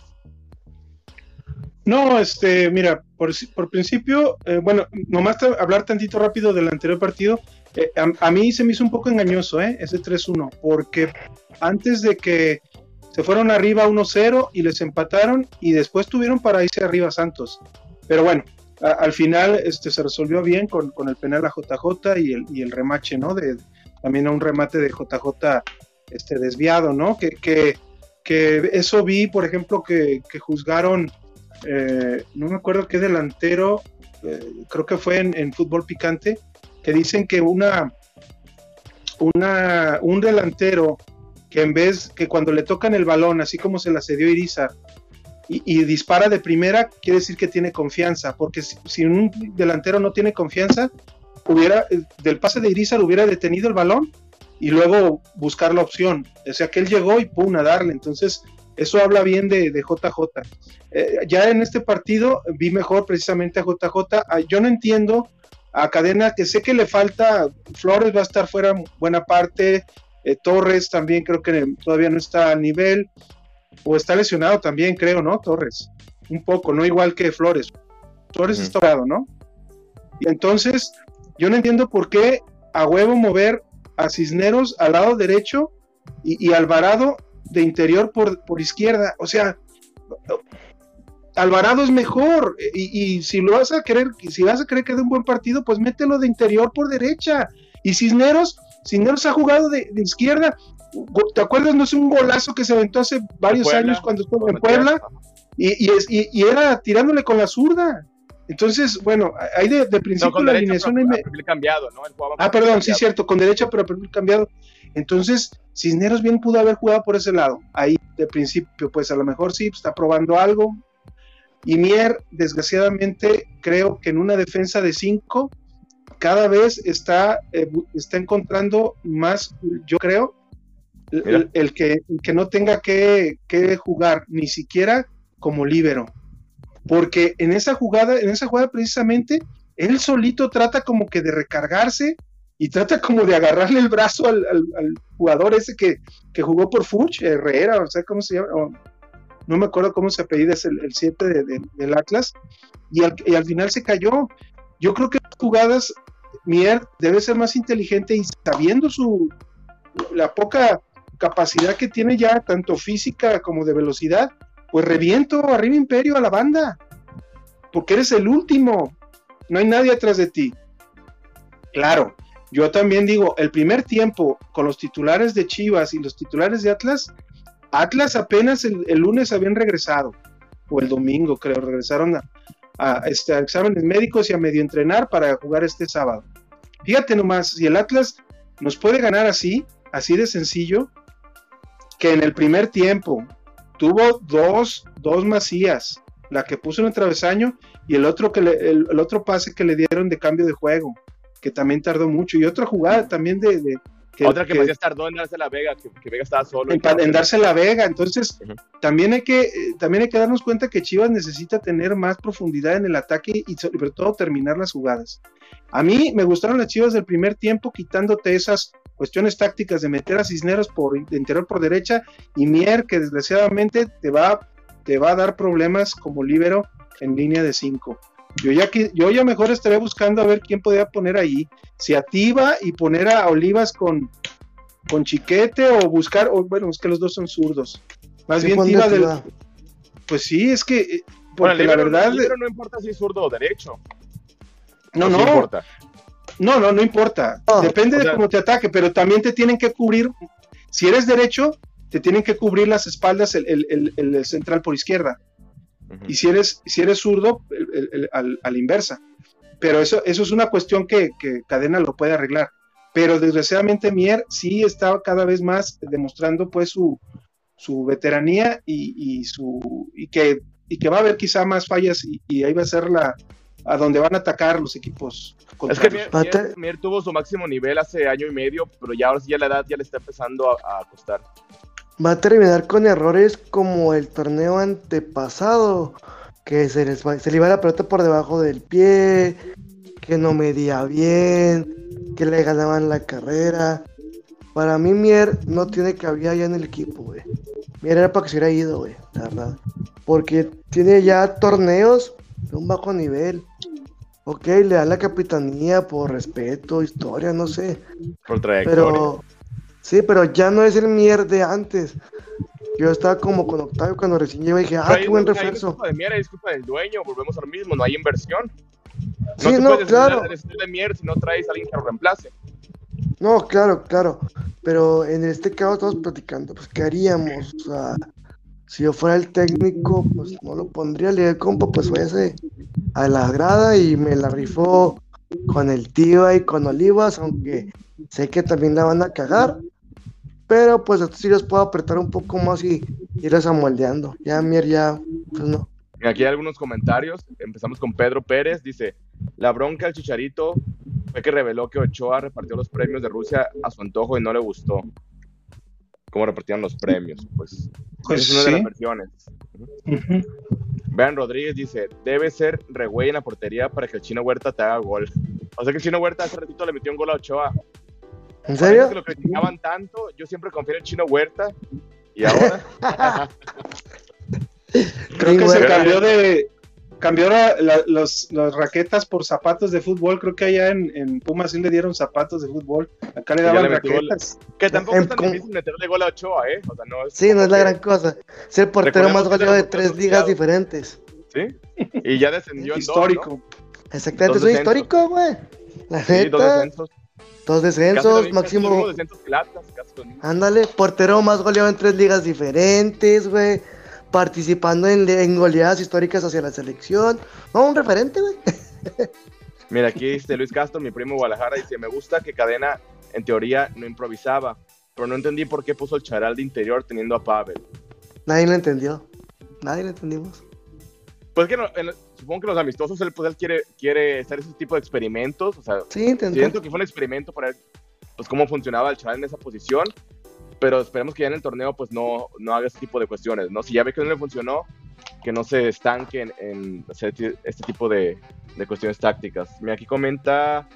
No, este, mira, por, por principio, eh, bueno, nomás hablar tantito rápido del anterior partido. eh, a, mí se me hizo un poco engañoso, ¿eh? Ese 3-1, porque antes de que se fueron arriba 1-0 y les empataron y después tuvieron para irse arriba Santos. Pero bueno, al final este, se resolvió bien con, con el penal a JJ y el, y el remache, ¿no? De, también a un remate de JJ este, desviado, ¿no? Que, que, que eso vi, por ejemplo, que, que juzgaron eh, no me acuerdo qué delantero, eh, creo que fue en, fútbol picante, que dicen que una, una, un delantero que en vez que cuando le tocan el balón, así como se la cedió Irizar, y, dispara de primera, quiere decir que tiene confianza, porque si, un delantero no tiene confianza, hubiera, del pase de Irizar hubiera detenido el balón y luego buscar la opción. O sea que él llegó y pum, a darle. Entonces, eso habla bien de, JJ. Eh, ya en este partido vi mejor precisamente a JJ. Ah, yo no entiendo a Cadena, que sé que le falta, Flores va a estar fuera buena parte, eh, Torres también creo que todavía no está a nivel, o está lesionado también, creo, ¿no? Torres, un poco, no igual que Flores. Flores está tocado, ¿no? Y entonces, yo no entiendo por qué a huevo mover a Cisneros al lado derecho y, y Alvarado de interior por, por izquierda. O sea, Alvarado es mejor. Y, si lo vas a querer, si vas a querer que dé un buen partido, pues mételo de interior por derecha. Y Cisneros, Cisneros ha jugado de, izquierda. ¿Te acuerdas? No es un golazo que se aventó hace varios años cuando estuvo en Puebla. Y, y, era tirándole con la zurda. Entonces, bueno, hay de, principio la alineación. cambiado, ¿no? ah, perdón, sí, cierto, con derecha, pero perfil cambiado. Entonces, Cisneros bien pudo haber jugado por ese lado. Ahí de principio, pues a lo mejor sí, está probando algo. Y Mier, desgraciadamente, creo que en una defensa de cinco, cada vez está, eh, está encontrando más, yo creo, el, que, que, no tenga que, que, jugar ni siquiera como líbero. Porque en esa jugada, en esa jugada precisamente, él solito trata como que de recargarse y trata como de agarrarle el brazo al, jugador ese que, jugó por Fuch, Herrera, o sea, ¿cómo se llama? no me acuerdo cómo se apellida, es el 7 del Atlas, y al, final se cayó. Yo creo que las jugadas, Mier debe ser más inteligente y sabiendo su la poca capacidad que tiene ya, tanto física como de velocidad, pues reviento arriba Imperio a la banda, porque eres el último, no hay nadie atrás de ti. Claro, yo también digo, el primer tiempo con los titulares de Chivas y los titulares de Atlas, Atlas apenas el, lunes habían regresado, o el domingo creo, regresaron a, este, exámenes médicos y a medio entrenar para jugar este sábado. Fíjate nomás, si el Atlas nos puede ganar así, así de sencillo, que en el primer tiempo tuvo dos, dos masías, la que puso en el travesaño y el otro, que el otro pase que le dieron de cambio de juego que también tardó mucho, y otra jugada también de... otra que, que tardó en darse la Vega, que, Vega estaba solo. En, darse la Vega, entonces también, hay que, eh, también hay que darnos cuenta que Chivas necesita tener más profundidad en el ataque y sobre todo terminar las jugadas. A mí me gustaron las Chivas del primer tiempo quitándote esas cuestiones tácticas de meter a Cisneros por de interior por derecha y Mier que desgraciadamente te va, te va a dar problemas como líbero en línea de 5. Yo ya, yo ya mejor estaría buscando a ver quién podría poner ahí. Si a Tiba y poner a Olivas con, con Chiquete o buscar, o, bueno, es que los dos son zurdos. Más bien Tiba del. Pues sí, es que. Eh, porque la verdad. Pero no importa si es zurdo o derecho. No, no. Importa. No, no, no importa. Depende de cómo te ataque, pero también te tienen que cubrir. Si eres derecho, te tienen que cubrir las espaldas el central por izquierda. Y si eres, si eres zurdo, al, la inversa. Pero eso, eso es una cuestión que, Cadena lo puede arreglar. Pero desgraciadamente Mier sí está cada vez más demostrando pues su, su veteranía y, su, y, que, y que va a haber quizá más fallas y, ahí va a ser la, a donde van a atacar los equipos. Es que Mier, tuvo su máximo nivel hace año y medio, pero ya ahora sí ya la edad ya le está empezando a, a costar va a terminar con errores como el torneo antepasado, que se, les se le iba la pelota por debajo del pie, que no medía bien, que le ganaban la carrera. Para mí Mier no tiene cabida ya en el equipo, güey. Mier era para que se hubiera ido, güey, la verdad. Porque tiene ya torneos de un bajo nivel. Ok, le da la capitanía por respeto, historia, no sé. Por trayectoria. Pero Sí, pero ya no es el Mier de antes. Yo estaba como con Octavio cuando recién llegó y dije, ah, qué buen refuerzo. Es culpa de Mier, es culpa del dueño, volvemos al mismo, no hay inversión. No sí, no, claro. de Mier si no traes a alguien que lo reemplace. No, claro, claro. Pero en este caso estamos platicando, pues, ¿qué haríamos? O sea, si yo fuera el técnico, pues no lo pondría, le diría, compa, pues váyase a la grada y me la rifó con el tío y con Olivas, aunque sé que también la van a cagar, pero pues esto sí los puedo apretar un poco más y irles amoldeando. Ya Mier ya, pues no. Aquí hay algunos comentarios. Empezamos con Pedro Pérez. Dice, la bronca del Chicharito fue que reveló que Ochoa repartió los premios de Rusia a su antojo y no le gustó cómo repartían los premios. Pues, Pues es una de sí. las versiones. Vean, Rodríguez dice, debe ser regüey en la portería para que el Chino Huerta te haga gol. O sea que el Chino Huerta hace ratito le metió un gol a Ochoa. ¿En serio? que lo criticaban tanto, yo siempre confié en el Chino Huerta. Y ahora, Creo que se cambió de. Cambió la- la- los, las raquetas por zapatos de fútbol. Creo que allá en, en Pumas sí le dieron zapatos de fútbol. Acá le daban le metió gol. raquetas. que tampoco En es tan difícil meterle gol a Ochoa, ¿eh? O sea, no es Sí, no es la que- gran cosa. Es el portero Recordemos más goleado de tres ligas asociado. diferentes. ¿Sí? Y ya descendió en Histórico. dos, Exactamente, es un descensos. histórico, güey. La ¿no? Sí, dos neta, descensos. Dos descensos, casi máximo. descensos que Atlas, casi. Ándale, portero más goleado en tres ligas diferentes, güey. Participando en, en goleadas históricas hacia la selección. No, un referente, güey. Mira, aquí dice Luis Castro, mi primo Guadalajara, dice, me gusta que Cadena, en teoría, no improvisaba, pero no entendí por qué puso el charal de interior teniendo a Pavel. Nadie lo entendió. Nadie lo entendimos. Pues que no, en- supongo que los amistosos, él, pues, él quiere, quiere hacer ese tipo de experimentos, o sea, Sí, siento que fue un experimento para ver pues, cómo funcionaba el chaval en esa posición, pero esperemos que ya en el torneo pues no, no haga ese tipo de cuestiones, ¿no? Si ya ve que no le funcionó, que no se estanque en, hacer este tipo de, de cuestiones tácticas. Mira, aquí comenta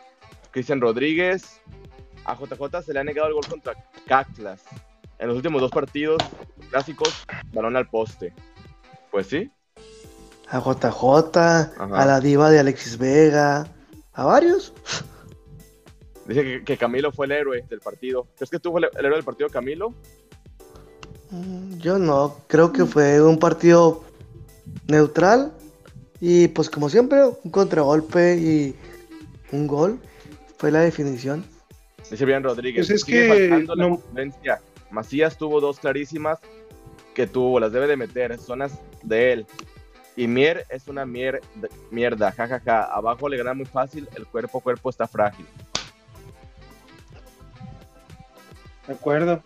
Cristian Rodríguez, a JJ se le ha negado el gol contra Caclas. En los últimos dos partidos clásicos, balón al poste. Pues sí, A JJ, Ajá. a la diva de Alexis Vega, a varios. dice que, que Camilo fue el héroe del partido. ¿Crees que tú fue el, el héroe del partido, Camilo? Mm, Yo no, creo que fue un partido neutral y pues como siempre, un contragolpe y un gol fue la definición. Dice bien Rodríguez. Pues es sigue que faltando la no- contundencia. Macías tuvo dos clarísimas que tuvo, las debe de meter, son las de él. Y Mier es una mier- mierda, jajaja. Abajo le gana muy fácil, el cuerpo a cuerpo está frágil. De acuerdo.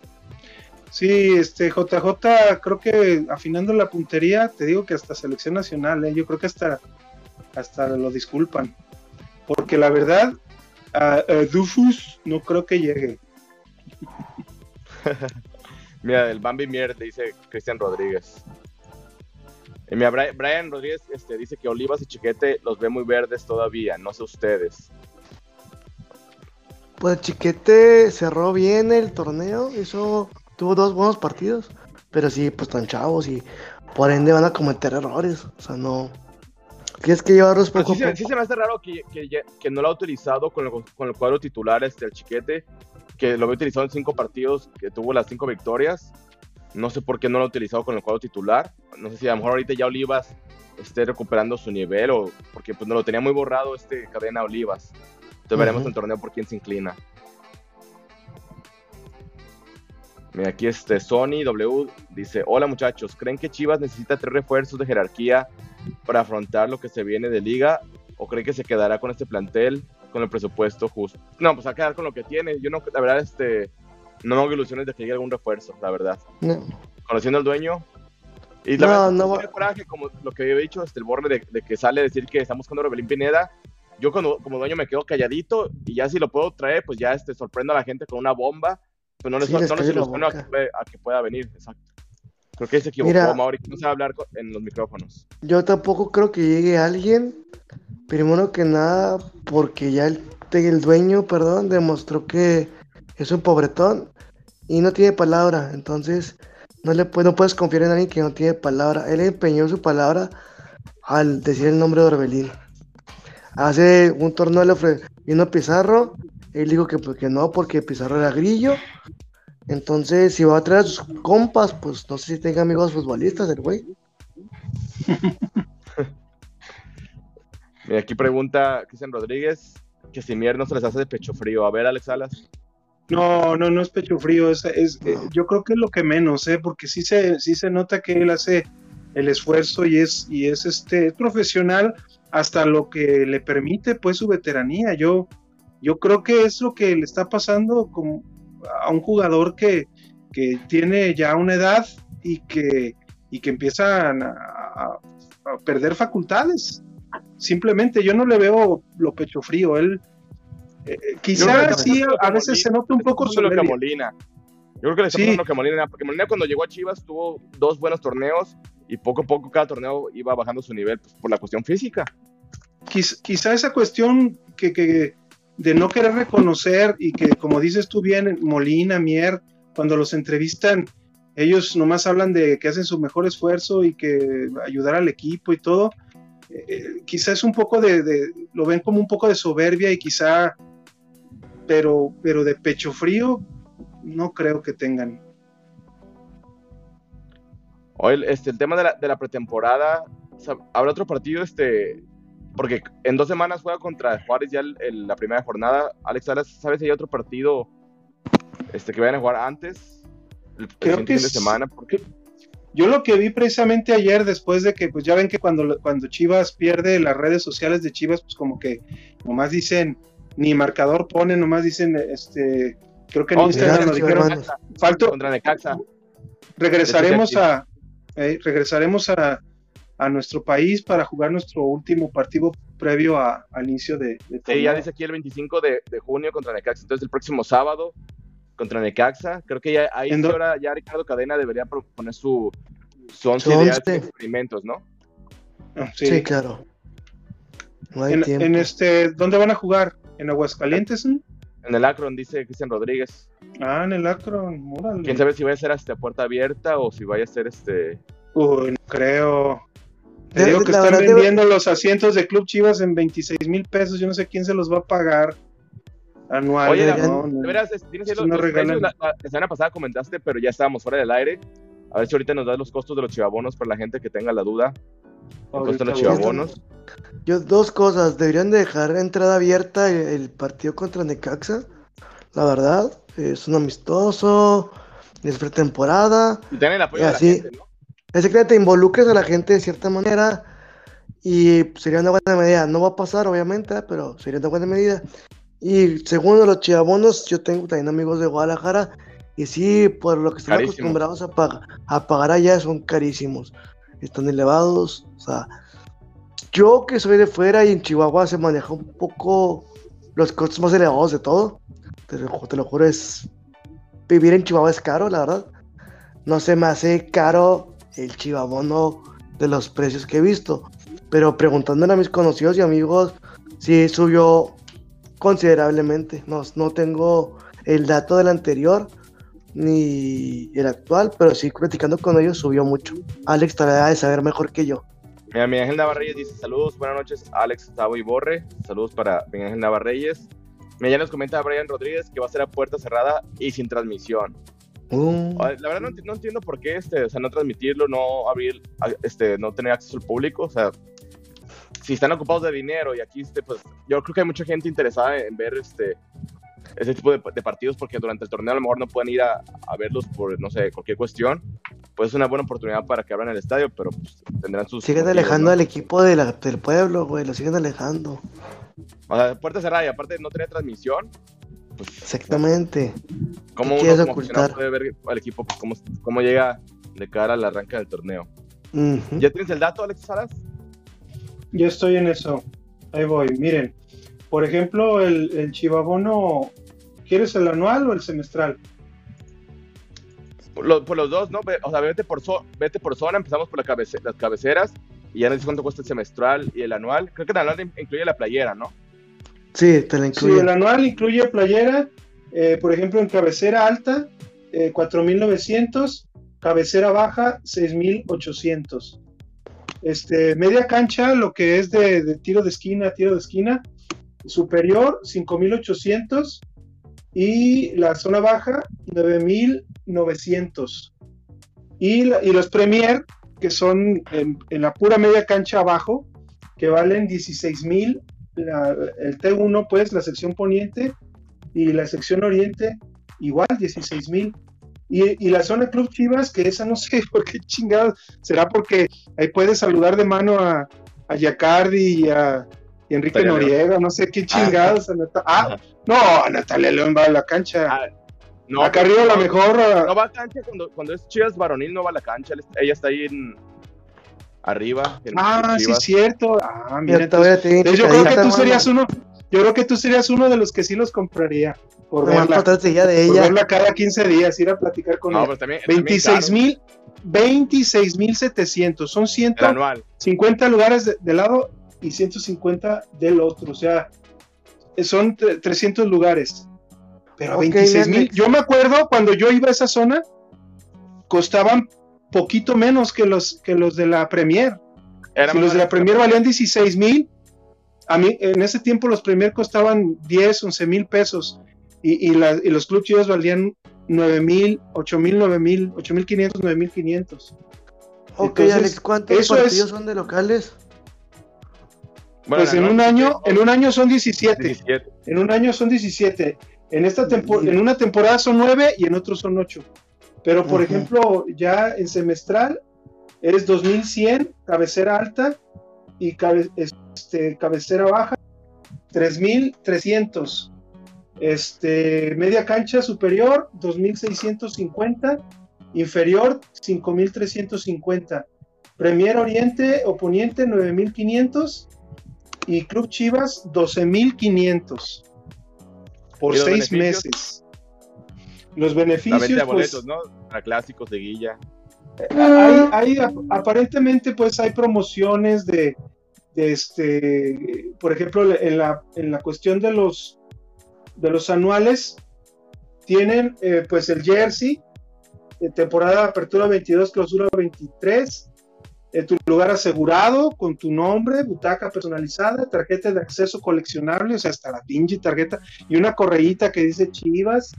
Sí, este JJ, creo que afinando la puntería, te digo que hasta selección nacional, ¿eh? yo creo que hasta, hasta lo disculpan. Porque la verdad, a, a Dufus no creo que llegue. Mira, el Bambi Mier, dice Cristian Rodríguez. Y mira, Brian, Rodríguez este, dice que Olivas y Chiquete los ve muy verdes todavía, no sé ustedes. Pues Chiquete cerró bien el torneo, hizo, tuvo dos buenos partidos, pero sí, pues están chavos y por ende van a cometer errores, o sea, no. Tienes que llevarlos poco sí, a se, poco. sí se me hace raro que, que, ya- que no lo ha utilizado con, el- con el cuadro titular este, el Chiquete, que lo había utilizado en cinco partidos, que tuvo las cinco victorias. No sé por qué no lo ha utilizado con el cuadro titular. No sé si a lo mejor ahorita ya Olivas esté recuperando su nivel o porque pues no lo tenía muy borrado este cadena Olivas. Entonces veremos el torneo por quién se inclina. Mira, aquí este Sony W dice, hola muchachos, ¿creen que Chivas necesita tres refuerzos de jerarquía para afrontar lo que se viene de liga o cree que se quedará con este plantel con el presupuesto justo? No, pues a quedar con lo que tiene. Yo no, la verdad, este, no me hago ilusiones de que llegue algún refuerzo, la verdad. No. Conociendo al dueño. Y la No, verdad, no da coraje, como lo que había dicho, este, el borre de, de que sale a decir que estamos buscando a Rebelín Pineda. Yo cuando, como dueño me quedo calladito y ya si lo puedo traer, pues ya este, sorprendo a la gente con una bomba. Pues no les, Sí, no les ilusiono a que, puede- a que pueda venir, exacto. Creo que se equivocó Mira. Mauri, que no sabe hablar co- en los micrófonos. Yo tampoco creo que llegue alguien, primero que nada, porque ya el, el dueño, perdón, demostró que es un pobretón y no tiene palabra, entonces no le no puedes confiar en alguien que no tiene palabra. Él empeñó su palabra al decir el nombre de Orbelín. Hace un torneo le vino Pizarro, él dijo que, pues, que no, porque Pizarro era grillo. Entonces, si va a traer a sus compas, pues no sé si tenga amigos futbolistas el güey. Aquí pregunta Cristian Rodríguez que si Mier no se les hace de pecho frío. A ver, Alex Salas. No, no, no es pecho frío, es, es- eh, yo creo que es lo que menos, ¿eh? porque sí se, sí se nota que él hace el esfuerzo y es, y es este es profesional hasta lo que le permite pues su veteranía. Yo, yo creo que es lo que le está pasando con, a un jugador que, que tiene ya una edad y que, y que empiezan a, a- a perder facultades. Simplemente yo no le veo lo pecho frío, él Eh, quizás sí, a veces se nota un poco solo que a soberbia. Molina. Yo creo que le está Sí. pasando que Molina, porque Molina cuando llegó a Chivas tuvo dos buenos torneos y poco a poco cada torneo iba bajando su nivel pues, por la cuestión física. Quiz- quizá esa cuestión que, que de no querer reconocer y que, como dices tú bien, Molina, Mier, cuando los entrevistan, ellos nomás hablan de que hacen su mejor esfuerzo y que ayudar al equipo y todo. Eh, eh, quizá es un poco de, de- lo ven como un poco de soberbia y quizá, pero, pero de pecho frío, no creo que tengan. Hoy el- este, el tema de la, de la pretemporada, o sea, habrá otro partido, este, porque en dos semanas juega contra Juárez ya el- el- la primera jornada. Alex Salas, ¿sabes si hay otro partido este, que vayan a jugar antes? El, Creo que fin de semana. Porque, Yo lo que vi precisamente ayer, después de que, pues ya ven que cuando, cuando Chivas pierde las redes sociales de Chivas, pues como que nomás dicen, ni marcador ponen, nomás dicen, este, creo que en Oh, Instagram Chivas, dijeron, falto, contra Necaxa. regresaremos a, eh, regresaremos a, a nuestro país para jugar nuestro último partido previo a- al inicio de, de Sí, ya dice aquí el 25 de, de junio contra Necaxa. Entonces el próximo sábado contra Necaxa. Creo que ya ahí ¿En sí dó- ahora ya Ricardo Cadena debería pro- poner su, su once Su de experimentos, ¿no? Ah, Sí, sí. claro. No hay En, tiempo. en este, ¿dónde van a jugar? ¿En Aguascalientes? mm? En el Akron dice Cristian Rodríguez. Ah, en el Akron, órale. Quién sabe si va a ser hasta puerta abierta o si vaya a ser este. Uy, no creo. Te De- digo de- que la están de- vendiendo los asientos de Club Chivas en 26 mil pesos. Yo no sé quién se los va a pagar anual. Oye, la- no, De no. veras, este, tienes los, no los precios. La- la semana pasada comentaste, pero ya estábamos fuera del aire. A ver si ahorita nos das los costos de los chivabonos para la gente que tenga la duda. De los chivabonos. Yo, dos cosas, deberían de dejar entrada abierta el, el partido contra Necaxa. La verdad, es un amistoso, es pretemporada. Y tener el apoyo Y de la así- gente, ¿no? Es que te involucres a la gente de cierta manera y sería una buena medida. No va a pasar, obviamente, pero sería una buena medida. Y segundo, los chivabonos, yo tengo también amigos de Guadalajara y sí, por lo que están Carísimo. acostumbrados a, pag- a pagar allá, son carísimos. Están elevados, o sea, yo que soy de fuera y en Chihuahua se maneja un poco los costos más elevados de todo. Te lo, juro, es vivir en Chihuahua es caro, la verdad. No se me hace caro el chivabono de los precios que he visto. Pero preguntándole a mis conocidos y amigos, sí subió considerablemente. No, no tengo el dato del anterior ni el actual, pero sí platicando con ellos subió mucho. Alex todavía de saber mejor que yo. Mira, Miguel Ángel Navarreyes dice saludos, buenas noches, Alex, Tavo y Borre. Saludos para Miguel Ángel Navarreyes. Mira, ya nos comenta Brian Rodríguez que va a ser a puerta cerrada y sin transmisión. Uh, Ah, La verdad no, no entiendo por qué, este, o sea, no transmitirlo, no abrir, este, no tener acceso al público, o sea, si están ocupados de dinero y aquí, este, pues, yo creo que hay mucha gente interesada en ver, este, ese tipo de, de partidos porque durante el torneo a lo mejor no pueden ir a, a verlos por, no sé, cualquier cuestión, pues es una buena oportunidad para que abran el estadio, pero pues, tendrán sus... siguen motivos, alejando ¿no? al equipo de la- del pueblo, güey, lo siguen alejando. O sea, puerta cerrada y aparte no tener transmisión, pues, Exactamente. ¿cómo ¿Qué uno como ocultar? puede ver al equipo, pues, cómo, cómo llega de cara al arranque del torneo? Ujú. ¿Ya tienes el dato, Alex Salas? Yo estoy en eso. Ahí voy. Miren, por ejemplo, el, el chivabono, ¿quieres el anual o el semestral? Por, lo- por los dos, ¿no? O sea, vete por, vete por zona, empezamos por la cabece- las cabeceras y ya nos dices cuánto cuesta el semestral y el anual. Creo que el anual in- incluye la playera, ¿no? Sí, te la Sí, incluye. el anual incluye playera, eh, por ejemplo, en cabecera alta, eh, 4.900, cabecera baja, 6.800. Este, media cancha, lo que es de, de tiro de esquina, tiro de esquina, superior, 5.800 y la zona baja, 9.900. Y, la- y los Premier, que son en, la pura media cancha abajo, que valen 16.000 la- el T1, pues, la sección poniente y la sección oriente, igual, 16 mil. Y, y la zona Club Chivas, que esa no sé por qué chingados, será porque ahí puedes saludar de mano a, a Yacardi y a y Enrique Natalia León. Noriega, no sé qué chingados. a Nata- ah, no, Natalia León va a la cancha. Ah, No, Acá arriba, a no, lo mejor. ah, No va a cancha cuando, cuando es Chivas varonil, no va a la cancha. Ella está ahí en, arriba. en ah, sí, Chivas. cierto. Ah, mira, entonces- te entonces yo creo que tú serías uno, yo creo que tú serías uno de los que sí los compraría. Por a verla, de de por ella. verla cada 15 días, ir a platicar con No, ella. pues también. también 26 caro, mil, 26 mil 700. Son El 150 anual. lugares de, de lado y 150 del otro. O sea, son tre- 300 lugares. Pero Ok, 26 mil. Yo me acuerdo cuando yo iba a esa zona, costaban poquito menos que los, que los de la Premier. Si los de la. Premier valían 16 mil, a mí en ese tiempo los Premier costaban 10, 11 mil pesos y, y, la- y los Club Chivas valían 9 mil, 8 mil, 9 mil, 8 mil 500, 9 mil 500. Ok, Entonces, Alex, ¿cuántos partidos es- son de locales? Bueno, pues en un año, en un año son 17, 17. en un año son 17, en esta tempo- en una temporada son 9 y en otro son 8. Pero por Ujú. ejemplo, ya en semestral eres 2100 cabecera alta y cabe- este, cabecera baja 3300. Este, media cancha superior 2650, inferior 5350. Premier Oriente o Poniente 9500 y Club Chivas 12500 por ¿Y los seis beneficios? meses. Los La beneficios, venta de pues, boletos, ¿no? Para clásicos, de guilla. hay, hay- ap- aparentemente pues hay promociones de, de este por ejemplo en la, en la cuestión de los de los anuales tienen eh, pues el jersey de temporada de apertura 22 clausura 23 eh, tu lugar asegurado con tu nombre butaca personalizada tarjeta de acceso coleccionable o sea hasta la pinche tarjeta y una correíta que dice Chivas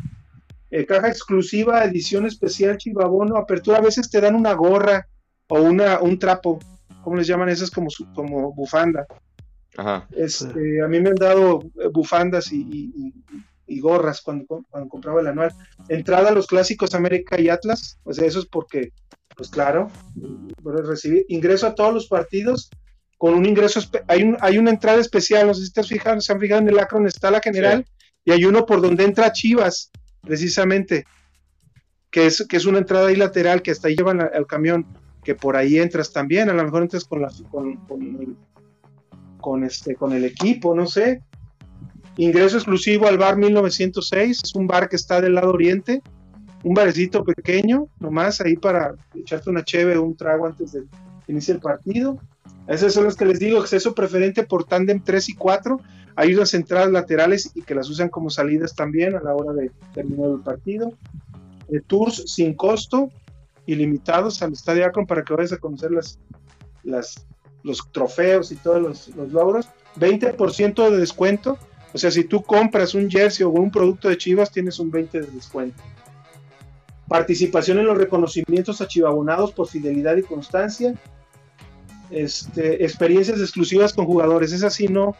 eh, caja exclusiva, edición especial Chivabono, apertura, a veces te dan una gorra o una, un trapo, ¿cómo les llaman esas? Como, su- como bufanda. Ajá. Este, A mí me han dado eh, bufandas y, y- y- y gorras cuando, cuando compraba el anual. Entrada a los clásicos América y Atlas, o sea, eso es porque, pues claro, recibir ingreso a todos los partidos con un ingreso, hay, un- hay una entrada especial, no sé si te has fijado, se han fijado en el Akron, está la general y hay uno por donde entra Chivas, precisamente, que es, que es una entrada ahí lateral que hasta ahí llevan al camión, que por ahí entras también, a lo mejor entras con, la, con, con el, con, este, con el equipo, no sé. Ingreso exclusivo al bar 1906, es un bar que está del lado oriente, un barecito pequeño, nomás ahí para echarte una cheve o un trago antes de inicie el partido. Esas son las que les digo, acceso preferente por tándem 3 y 4. Hay unas entradas laterales y que las usan como salidas también a la hora de terminar el partido. Eh, tours sin costo, ilimitados al Estadio Akron para que vayas a conocer las, las, los trofeos y todos los, los logros. 20% de descuento. O sea, si tú compras un jersey o un producto de Chivas, tienes un 20% de descuento. Participación en los reconocimientos a chivabonados por fidelidad y constancia. Este, experiencias exclusivas con jugadores. Es así, no,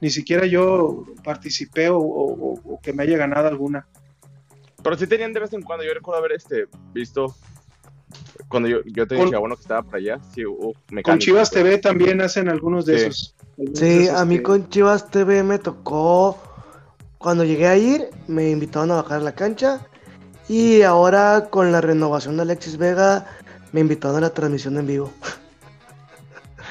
ni siquiera yo participé o, o- o que me haya ganado alguna. Pero sí tenían de vez en cuando. Yo recuerdo haber este, visto. Cuando yo, yo tenía Con- Chihuahua que estaba por allá. Sí, hubo Con. Chivas TV también hacen algunos de Sí. esos. algunos Sí, de esos a mí que- con Chivas TV me tocó. Cuando llegué a ir, me invitaron a bajar a la cancha. Y ahora con la renovación de Alexis Vega, me invitaron a la transmisión en vivo.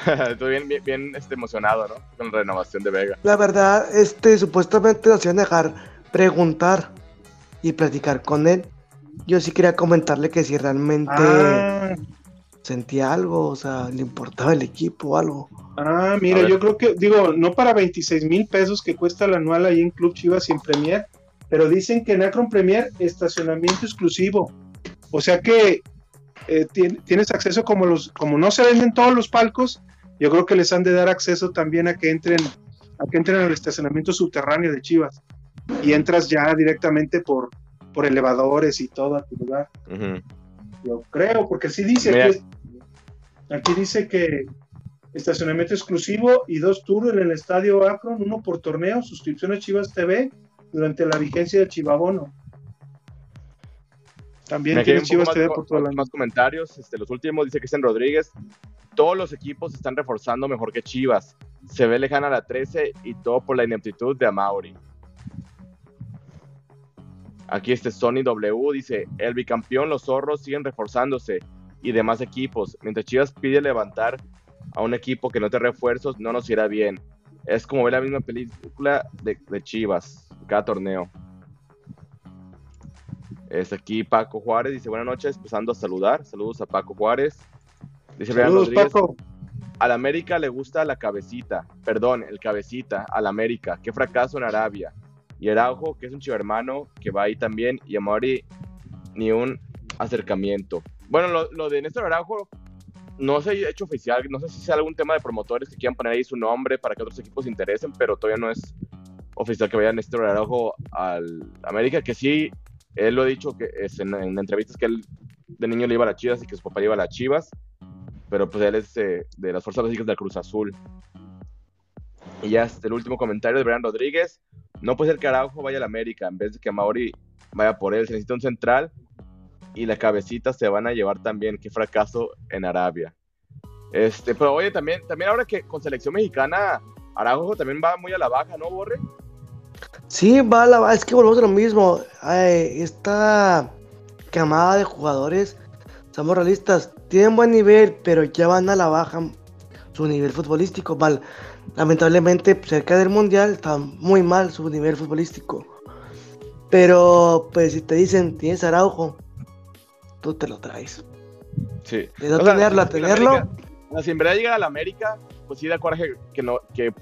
Estoy bien, bien, bien, este, emocionado, ¿no? Con la renovación de Vega. La verdad, este, supuestamente nos iban a dejar preguntar y platicar con él. Yo sí quería comentarle que si realmente Ah, sentía algo, o sea, le importaba el equipo o algo. ah, mira, yo creo que, digo, no para 26 mil pesos que cuesta el anual ahí en Club Chivas y en Premier, pero dicen que en Akron Premier estacionamiento exclusivo. O sea que eh, tien- tienes acceso como los, como no se venden todos los palcos, yo creo que les han de dar acceso también a que entren, a que entren al estacionamiento subterráneo de Chivas. Y entras ya directamente por, por elevadores y todo a tu lugar. Ujú. Yo creo, porque sí dice Mira. que aquí dice que estacionamiento exclusivo y dos tours en el estadio Akron, uno por torneo, suscripción a Chivas TV durante la vigencia del Chivabono. También Me tiene Chivas TV por todo el más, comentarios. Este, los últimos dice Cristian Rodríguez. Todos los equipos están reforzando mejor que Chivas. Se ve lejana la 13 y todo por la ineptitud de Amauri. Aquí este Sony W dice, el bicampeón, los zorros siguen reforzándose y demás equipos. Mientras Chivas pide levantar a un equipo que no te refuerzos, no nos irá bien. es como ver la misma película de, de Chivas, cada torneo. Es aquí Paco Juárez, dice buenas noches, empezando a saludar. Saludos a Paco Juárez. Dice Saludos, Rodríguez, Paco. al América le gusta la cabecita, perdón, el cabecita, al América, qué fracaso en Arabia. Y Araujo, que es un chivo hermano, que va ahí también, y a Mauri ni un acercamiento. Bueno, lo, lo de Néstor Araujo no se ha hecho oficial, no sé si sea algún tema de promotores que quieran poner ahí su nombre para que otros equipos se interesen, pero todavía no es oficial que vaya Néstor Araujo al América, que sí, él lo ha dicho que es en, en entrevistas que él de niño le iba a las Chivas y que su papá iba a las Chivas, pero pues él es eh, de las fuerzas básicas del Cruz Azul. Y ya este, el último comentario de Brian Rodríguez. No puede ser que Araujo vaya al América en vez de que Mauri vaya por él. Se necesita un central y la cabecita se van a llevar también. Qué fracaso en Arabia. Este, pero oye, también, también ahora que con selección mexicana, Araujo también va muy a la baja, ¿no, Borre? Sí, va la es que volvemos a lo mismo. Ay, esta camada de jugadores, somos realistas, tienen buen nivel, pero ya van a la baja su nivel futbolístico. Mal. Lamentablemente, cerca del mundial está muy mal su nivel futbolístico. Pero, pues, si te dicen, tienes Araujo, tú te lo traes. Sí. De no O sea, tenerlo a tenerlo, América- si en verdad llega a la América, pues sí da coraje que no, que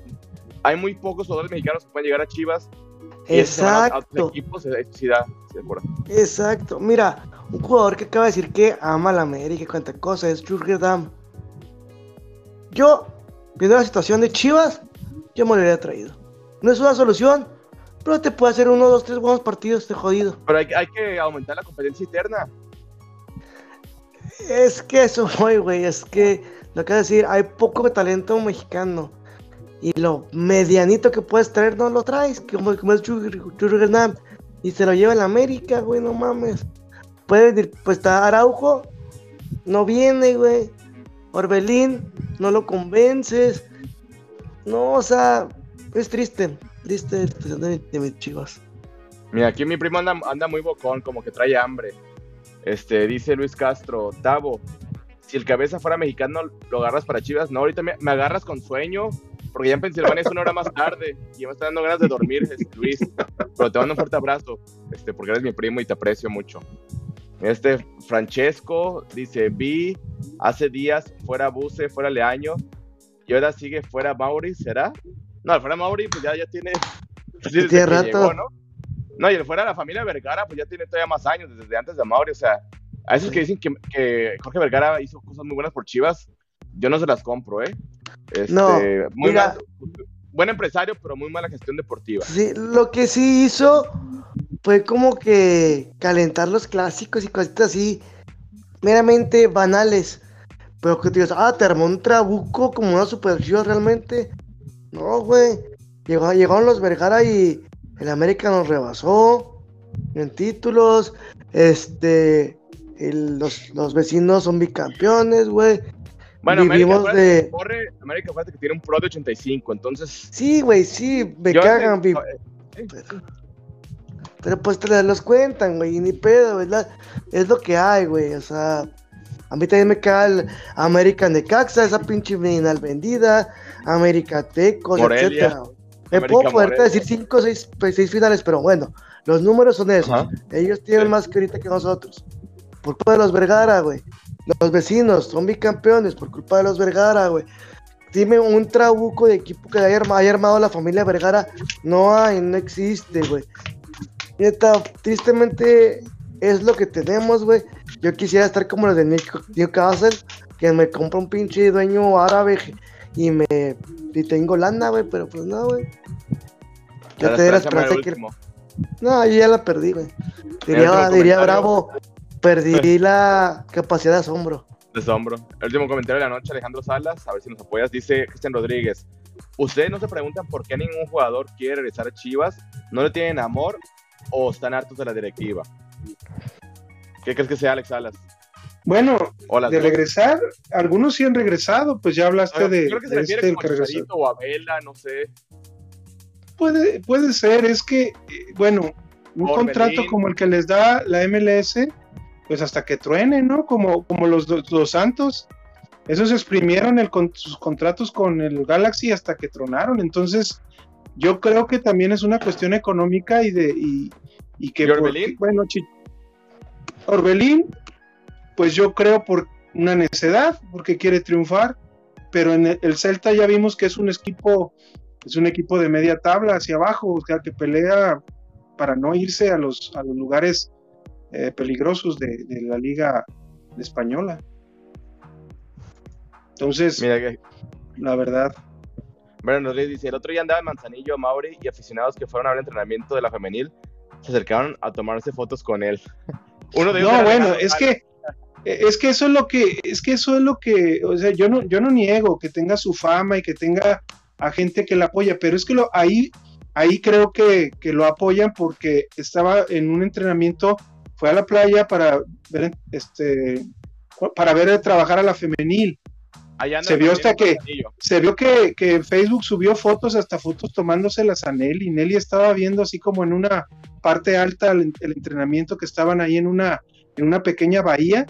hay muy pocos jugadores mexicanos que pueden llegar a Chivas. Exacto. equipos, sí da, sí da coraje. Exacto, mira, un jugador que acaba de decir que ama la América y cuánta cosa es Jürgen Damm. Yo, viendo la situación de Chivas, yo me lo hubiera traído. No es una solución, pero te puede hacer uno, dos, tres buenos partidos de jodido. Pero hay, hay que aumentar la competencia interna. Es que eso voy, güey, es que lo que decir, hay poco talento mexicano. Y lo medianito que puedes traer no lo traes, como, como es Damm. Y se lo lleva la América, güey, no mames. Puede venir, pues está Araujo, no viene, güey. Orbelín, no lo convences. No, o sea, es triste, triste de, mis chivas. Mira, aquí mi primo anda, anda muy bocón, como que trae hambre. Este, dice Luis Castro, Tavo, si el cabeza fuera mexicano, ¿lo agarras para Chivas? No, ahorita me agarras con sueño, porque ya en Pensilvania es una hora más tarde y ya me está dando ganas de dormir, este, Luis. Pero te mando un fuerte abrazo, este, porque eres mi primo y te aprecio mucho. Este Francesco dice, vi hace días fuera Buse, fuera Leaño, y ahora sigue fuera Mauri, ¿será? No, fuera Mauri, pues ya, ya tiene... pues sí, desde Tiene rato. llegó, ¿no? No, y el fuera de la familia Vergara, pues ya tiene todavía más años, desde antes de Mauri, o sea, a esos que dicen que, que Jorge Vergara hizo cosas muy buenas por Chivas, yo no se las compro, ¿eh? Este, No, muy mira. mal- buen empresario, pero muy mala gestión deportiva. Sí, lo que sí hizo fue como que calentar los clásicos y cositas así, meramente banales. Pero que te digas, ah, te armó un trabuco como una super Chivas realmente. No, güey. Llegó, llegaron los Vergara y el América nos rebasó en títulos. Este, el- los, los vecinos son bicampeones, güey. Bueno, América, Vivimos acuérdate de- que corre, América, acuérdate que tiene un pro de 85, entonces... Sí, güey, sí, me yo- cagan, vi- eh, Pero, pero pues te los cuentan, güey, y ni pedo, ¿verdad? Es lo que hay, güey, o sea, a mí también me cae el American de Caxa, esa pinche final vendida, América Tecos, etcétera. Me América puedo poderte decir cinco o seis, pues, seis finales, pero bueno, los números son esos. Ajá. Ellos tienen Sí. más que ahorita que nosotros. Por culpa de los Vergara, güey. Los vecinos son bicampeones por culpa de los Vergara, güey. Dime un trabuco de equipo que haya, arma- haya armado la familia Vergara. No hay, no existe, güey. Neta, tristemente es lo que tenemos, güey. Yo quisiera estar como los de Newcastle, que me compra un pinche dueño árabe y me y tengo lana, güey, pero pues no, güey. Yo la te di la esperanza que no, yo ya la perdí, güey. Diría, diría. Bravo, perdí la capacidad de asombro. Desombro. El último comentario de la noche, Alejandro Salas, a ver si nos apoyas, dice Cristian Rodríguez. Ustedes no se preguntan por qué ningún jugador quiere regresar a Chivas, no le tienen amor o están hartos de la directiva. ¿Qué crees que sea Alex Salas? Bueno, de regresar, algunos sí han regresado, pues ya hablaste de, creo que se refiere este, el como que o a Vela, no sé. Puede, puede ser, es que, eh, bueno, un Orbelín. contrato como el que les da la MLS, pues hasta que truene, ¿no? Como, como los, dos- los Santos. esos exprimieron el, con, sus contratos con el Galaxy hasta que tronaron. Entonces, yo creo que también es una cuestión económica y de y, que Orbelín? bueno, Orbelín, pues yo creo por una necedad, porque quiere triunfar, pero en el, Celta ya vimos que es un equipo, es un equipo de media tabla hacia abajo, o sea, que pelea para no irse a los, a los lugares eh, peligrosos de, la liga española. Entonces, la verdad. Bueno, nos dice, el otro día andaba en Manzanillo, Mauri y aficionados que fueron a ver el entrenamiento de la femenil se acercaron a tomarse fotos con él. Uno de ellos no, bueno, es que es que eso es lo que es que eso es lo que, o sea, yo no yo no niego que tenga su fama y que tenga a gente que la apoya, pero es que lo ahí ahí creo que, que lo apoyan porque estaba en un entrenamiento, fue a la playa para ver este para ver trabajar a la femenil se vio hasta que se vio que, que, Facebook subió fotos, hasta fotos tomándoselas a Nelly. Nelly estaba viendo así como en una parte alta el, entrenamiento que estaban ahí en una, en una pequeña bahía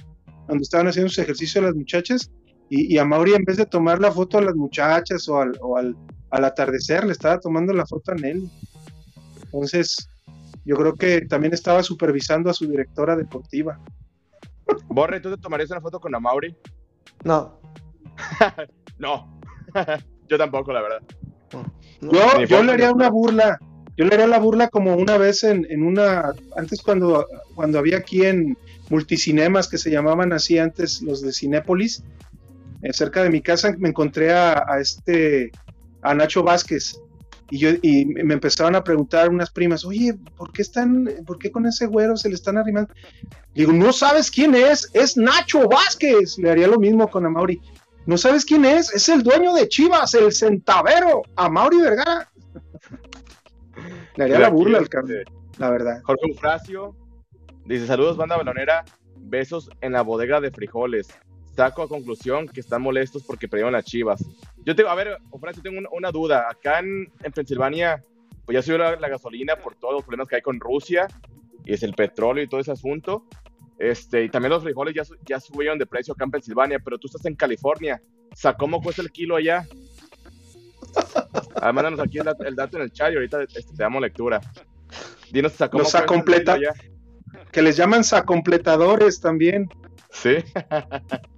donde estaban haciendo sus ejercicios las muchachas. Y, a Mauri, en vez de tomar la foto a las muchachas o, al, o al, al atardecer, le estaba tomando la foto a Nelly. Entonces, yo creo que también estaba supervisando a su directora deportiva. Borre, ¿tú te tomarías una foto con Mauri? No. no, yo tampoco, la verdad. Yo, yo le haría una burla. Yo le haría la burla como una vez en, en una. Antes, cuando, cuando había aquí en multicinemas que se llamaban así antes, los de Cinépolis, eh, cerca de mi casa, me encontré a, este. a Nacho Vázquez. Y, yo, y me empezaron a preguntar unas primas, oye, ¿por qué están, por qué con ese güero se le están arrimando? Digo, no sabes quién es, es Nacho Vázquez. Le haría lo mismo con Amaury. ¿No sabes quién es? Es el dueño de Chivas, el centavero, a Mauri Vergara. Le haría la burla al cambio, la verdad. Jorge Eufrasio dice: Saludos, banda balonera. Besos en la bodega de frijoles. Saco a conclusión que están molestos porque perdieron las chivas. Yo tengo, a ver, Eufrasio, tengo una, duda. Acá en, en, Pensilvania, pues ya subió la, la gasolina por todos los problemas que hay con Rusia y es el petróleo y todo ese asunto. Este, y también los frijoles ya, ya subieron de precio acá en Pensilvania, pero tú estás en California. ¿Cómo cuesta el kilo allá? Ah, mándanos aquí el, dato en el chat y ahorita este, te damos lectura. Dinos, ¿cómo los completa Que les llaman sacompletadores también. Sí.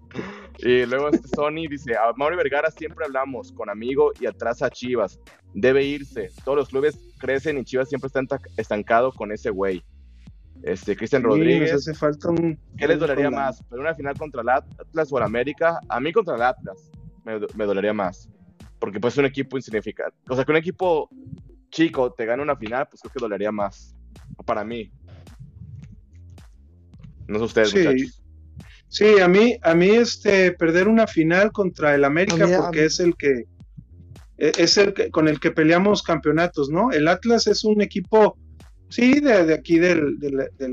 y luego este Sony dice, a Mauri Vergara siempre hablamos con amigo y atrás a Chivas. Debe irse. Todos los clubes crecen y Chivas siempre está estancado con ese güey. Este, Cristian Rodríguez. hace falta un, ¿Qué les dolería más? ¿Pero una final contra el Atlas o el América? A mí contra el Atlas me, dolería más. Porque pues es un equipo insignificante. O sea, que un equipo chico te gane una final, pues creo que dolería más. Para mí. No sé ustedes, sí. muchachos. Sí, a mí, a mí este, perder una final contra el América, porque es el que e, es el que, con el que peleamos campeonatos, ¿no? El Atlas es un equipo Sí, de, aquí del,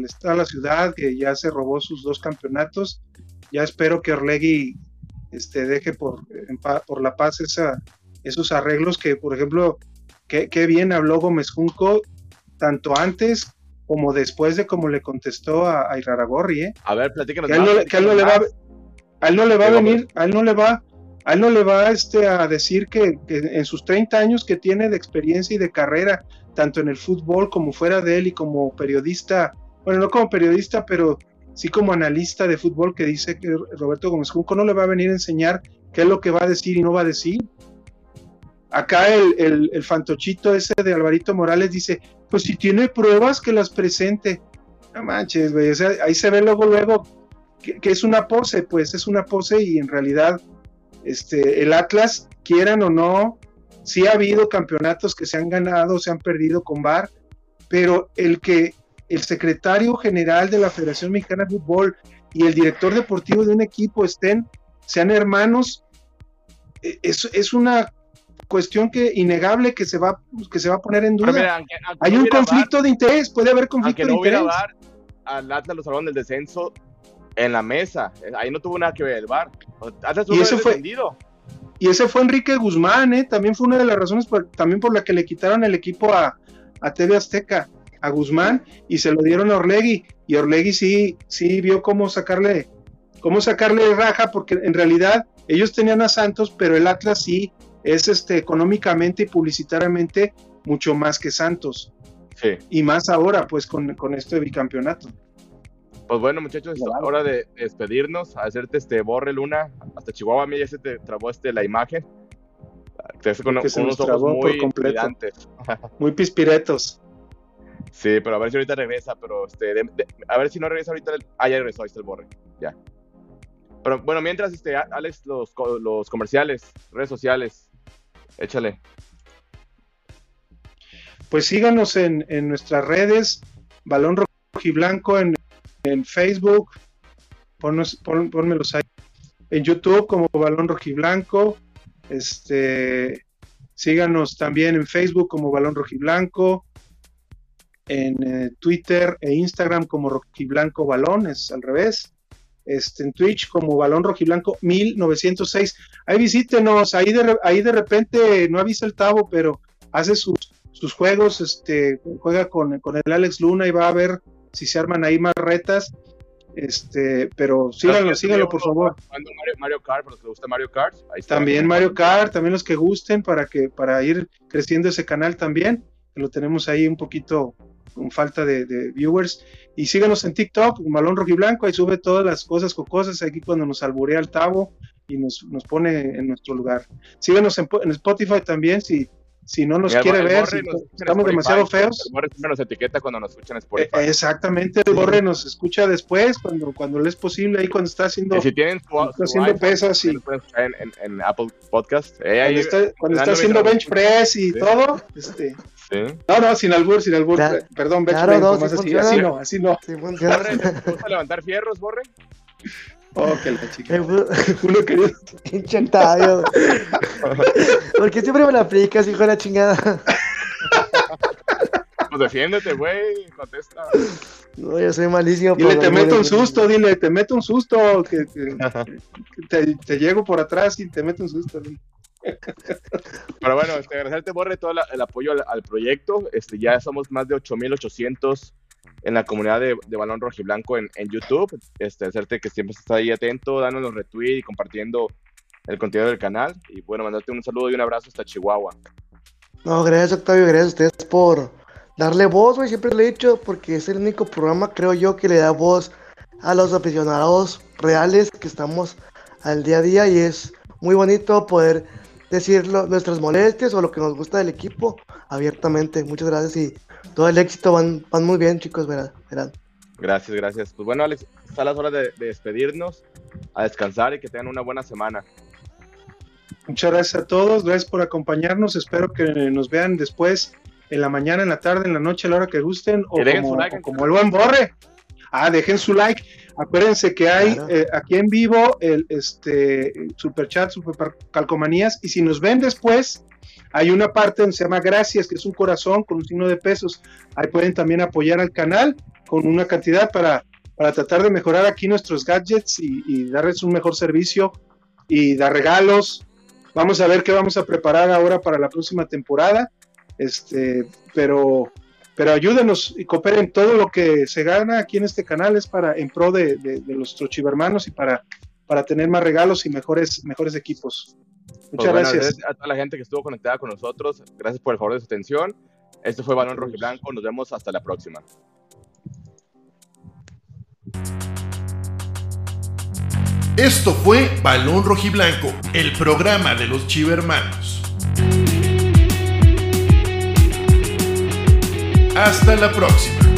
estado de la ciudad, que ya se robó sus dos campeonatos. Ya espero que Orlegui este, deje por, por la paz esa, esos arreglos que, por ejemplo, qué bien habló Gómez Junco, tanto antes como después de como le contestó a, a Iraragorri, ¿eh? A ver, platícanos. Que a él no, le va, a él no le va a venir, a él no le va, a él no le va este, a decir que, que, en sus 30 años que tiene de experiencia y de carrera tanto en el fútbol como fuera de él y como periodista, bueno, no como periodista, pero sí como analista de fútbol que dice que Roberto Gómez Junco no le va a venir a enseñar qué es lo que va a decir y no va a decir. Acá el, el, fantochito ese de Alvarito Morales dice, pues si tiene pruebas que las presente. No manches, güey, ahí se ve luego, luego que, es una pose, pues es una pose y en realidad este, el Atlas, quieran o no, Sí ha habido campeonatos que se han ganado, se han perdido con VAR, pero el que el secretario general de la Federación Mexicana de Fútbol y el director deportivo de un equipo estén, sean hermanos, e, es, es una cuestión que innegable que se va que se va a poner en duda. Hay un conflicto de interés, puede haber conflicto de interés. Al Atlas lo salvaron del descenso en la mesa, ahí no tuvo nada que ver el VAR. Atlas y eso fue, y ese fue Enrique Guzmán, ¿eh? también fue una de las razones por, también por la que le quitaron el equipo a, a TV Azteca, a Guzmán, y se lo dieron a Orlegui. Y Orlegui sí, sí vio cómo sacarle cómo sacarle raja, porque en realidad ellos tenían a Santos, pero el Atlas sí es este, económicamente y publicitariamente mucho más que Santos. Sí. Y más ahora, pues, con, con este bicampeonato. Pues bueno, muchachos, es hora de despedirnos, hacerte este borre luna. Hasta Chihuahua a mí ya se te trabó este la imagen. Te hace con, se con nos unos ojos muy. Muy pispiretos. Sí, pero a ver si ahorita regresa, pero este, de- de- a ver si no regresa ahorita. el- ah, ya regresó, ahí está el borre, ya. Pero bueno, mientras, este, Alex, los, los comerciales, redes sociales, échale. Pues síganos en, en nuestras redes, Balón Rojiblanco en, en Facebook, ponnos, pon- pónmelos ahí. En YouTube como Balón Rojiblanco, este, síganos también en Facebook como Balón Rojiblanco, en eh, Twitter e Instagram como Rojiblanco Balón, es al revés. Este, en Twitch como Balón Rojiblanco 1906. Ahí visítenos, ahí de, ahí de repente no avisa el Tavo, pero hace sus, sus juegos, este, juega con, con el Alex Luna y va a ver si se arman ahí más retas. Este, pero síganlo, síganlo por favor. Mario, Mario Kart, para los que gusta Mario Kart. Ahí está. También Mario Kart, también los que gusten para que para ir creciendo ese canal también, que lo tenemos ahí un poquito con falta de, de viewers. Y síganos en TikTok, Malón Rojiblanco, ahí sube todas las cosas cocosas aquí cuando nos alburea el tabo y nos, nos pone en nuestro lugar. Síganos en, en Spotify también si, si no nos quiere ver, nos si en estamos Spotify. demasiado feos. El Borre siempre nos etiqueta cuando nos escuchan en Eh, Spotify. Exactamente, el Borre nos escucha después, cuando, cuando le es posible, ahí cuando está haciendo, Y si tienen su, está su haciendo iPhone, pesas y en, en- en Apple Podcast. Eh, ahí- cuando está, cuando está haciendo bench press y Sí. todo, este, Sí. No, no, sin albur, sin albur. Claro. Perdón, bench Claro, no, sí así, así no, así no. Borre, ¿te gusta levantar fierros, Borre? Oh, que la chica. Eh, Uno Octavio. ¿Por qué siempre me la aplicas, hijo de la chingada? Pues defiéndete, güey, contesta. No, yo soy malísimo. Dile, te meto un susto, dile, te meto un susto. Que, que- que te, te llego por atrás y te meto un susto. dile. Pero bueno, este, agradecerte, Borre, todo el apoyo al, proyecto. Este, ya somos más de 8,800 en la comunidad de, de Balón Rojiblanco en, en YouTube. Este, hacerte que siempre estés ahí atento, dándonos retweet y compartiendo el contenido del canal. Y bueno, mandarte un saludo y un abrazo hasta Chihuahua. No, gracias Octavio, gracias a ustedes por darle voz, güey, siempre lo he dicho, porque es el único programa, creo yo, que le da voz a los aficionados reales que estamos al día a día y es muy bonito poder decir lo- nuestras molestias o lo que nos gusta del equipo abiertamente. Muchas gracias y todo el éxito, van, van muy bien chicos, verán. verán. Gracias, gracias. Pues bueno, Alex, está las horas de, de despedirnos, a descansar y que tengan una buena semana. Muchas gracias a todos, gracias por acompañarnos. Espero que nos vean después en la mañana, en la tarde, en la noche, a la hora que gusten. O Que dejen como, su like o como el buen borre. Ah, dejen su like. Acuérdense que hay Claro. eh, aquí en vivo el este super chat, super calcomanías. Y si nos ven después, hay una parte donde se llama gracias, que es un corazón con un signo de pesos. Ahí pueden también apoyar al canal con una cantidad para, para tratar de mejorar aquí nuestros gadgets y, y darles un mejor servicio y dar regalos. Vamos a ver qué vamos a preparar ahora para la próxima temporada. Este, pero, pero ayúdenos y cooperen. Todo lo que se gana aquí en este canal es para en pro de, de, de los trochivermanos y para, para tener más regalos y mejores, mejores equipos. Muchas Pues bueno, gracias. a toda la gente que estuvo conectada con nosotros. Gracias por el favor de su atención. Esto fue Balón Rojiblanco. Nos vemos hasta la próxima. Esto fue Balón Rojiblanco, el programa de los Chivermanos. Hasta la próxima.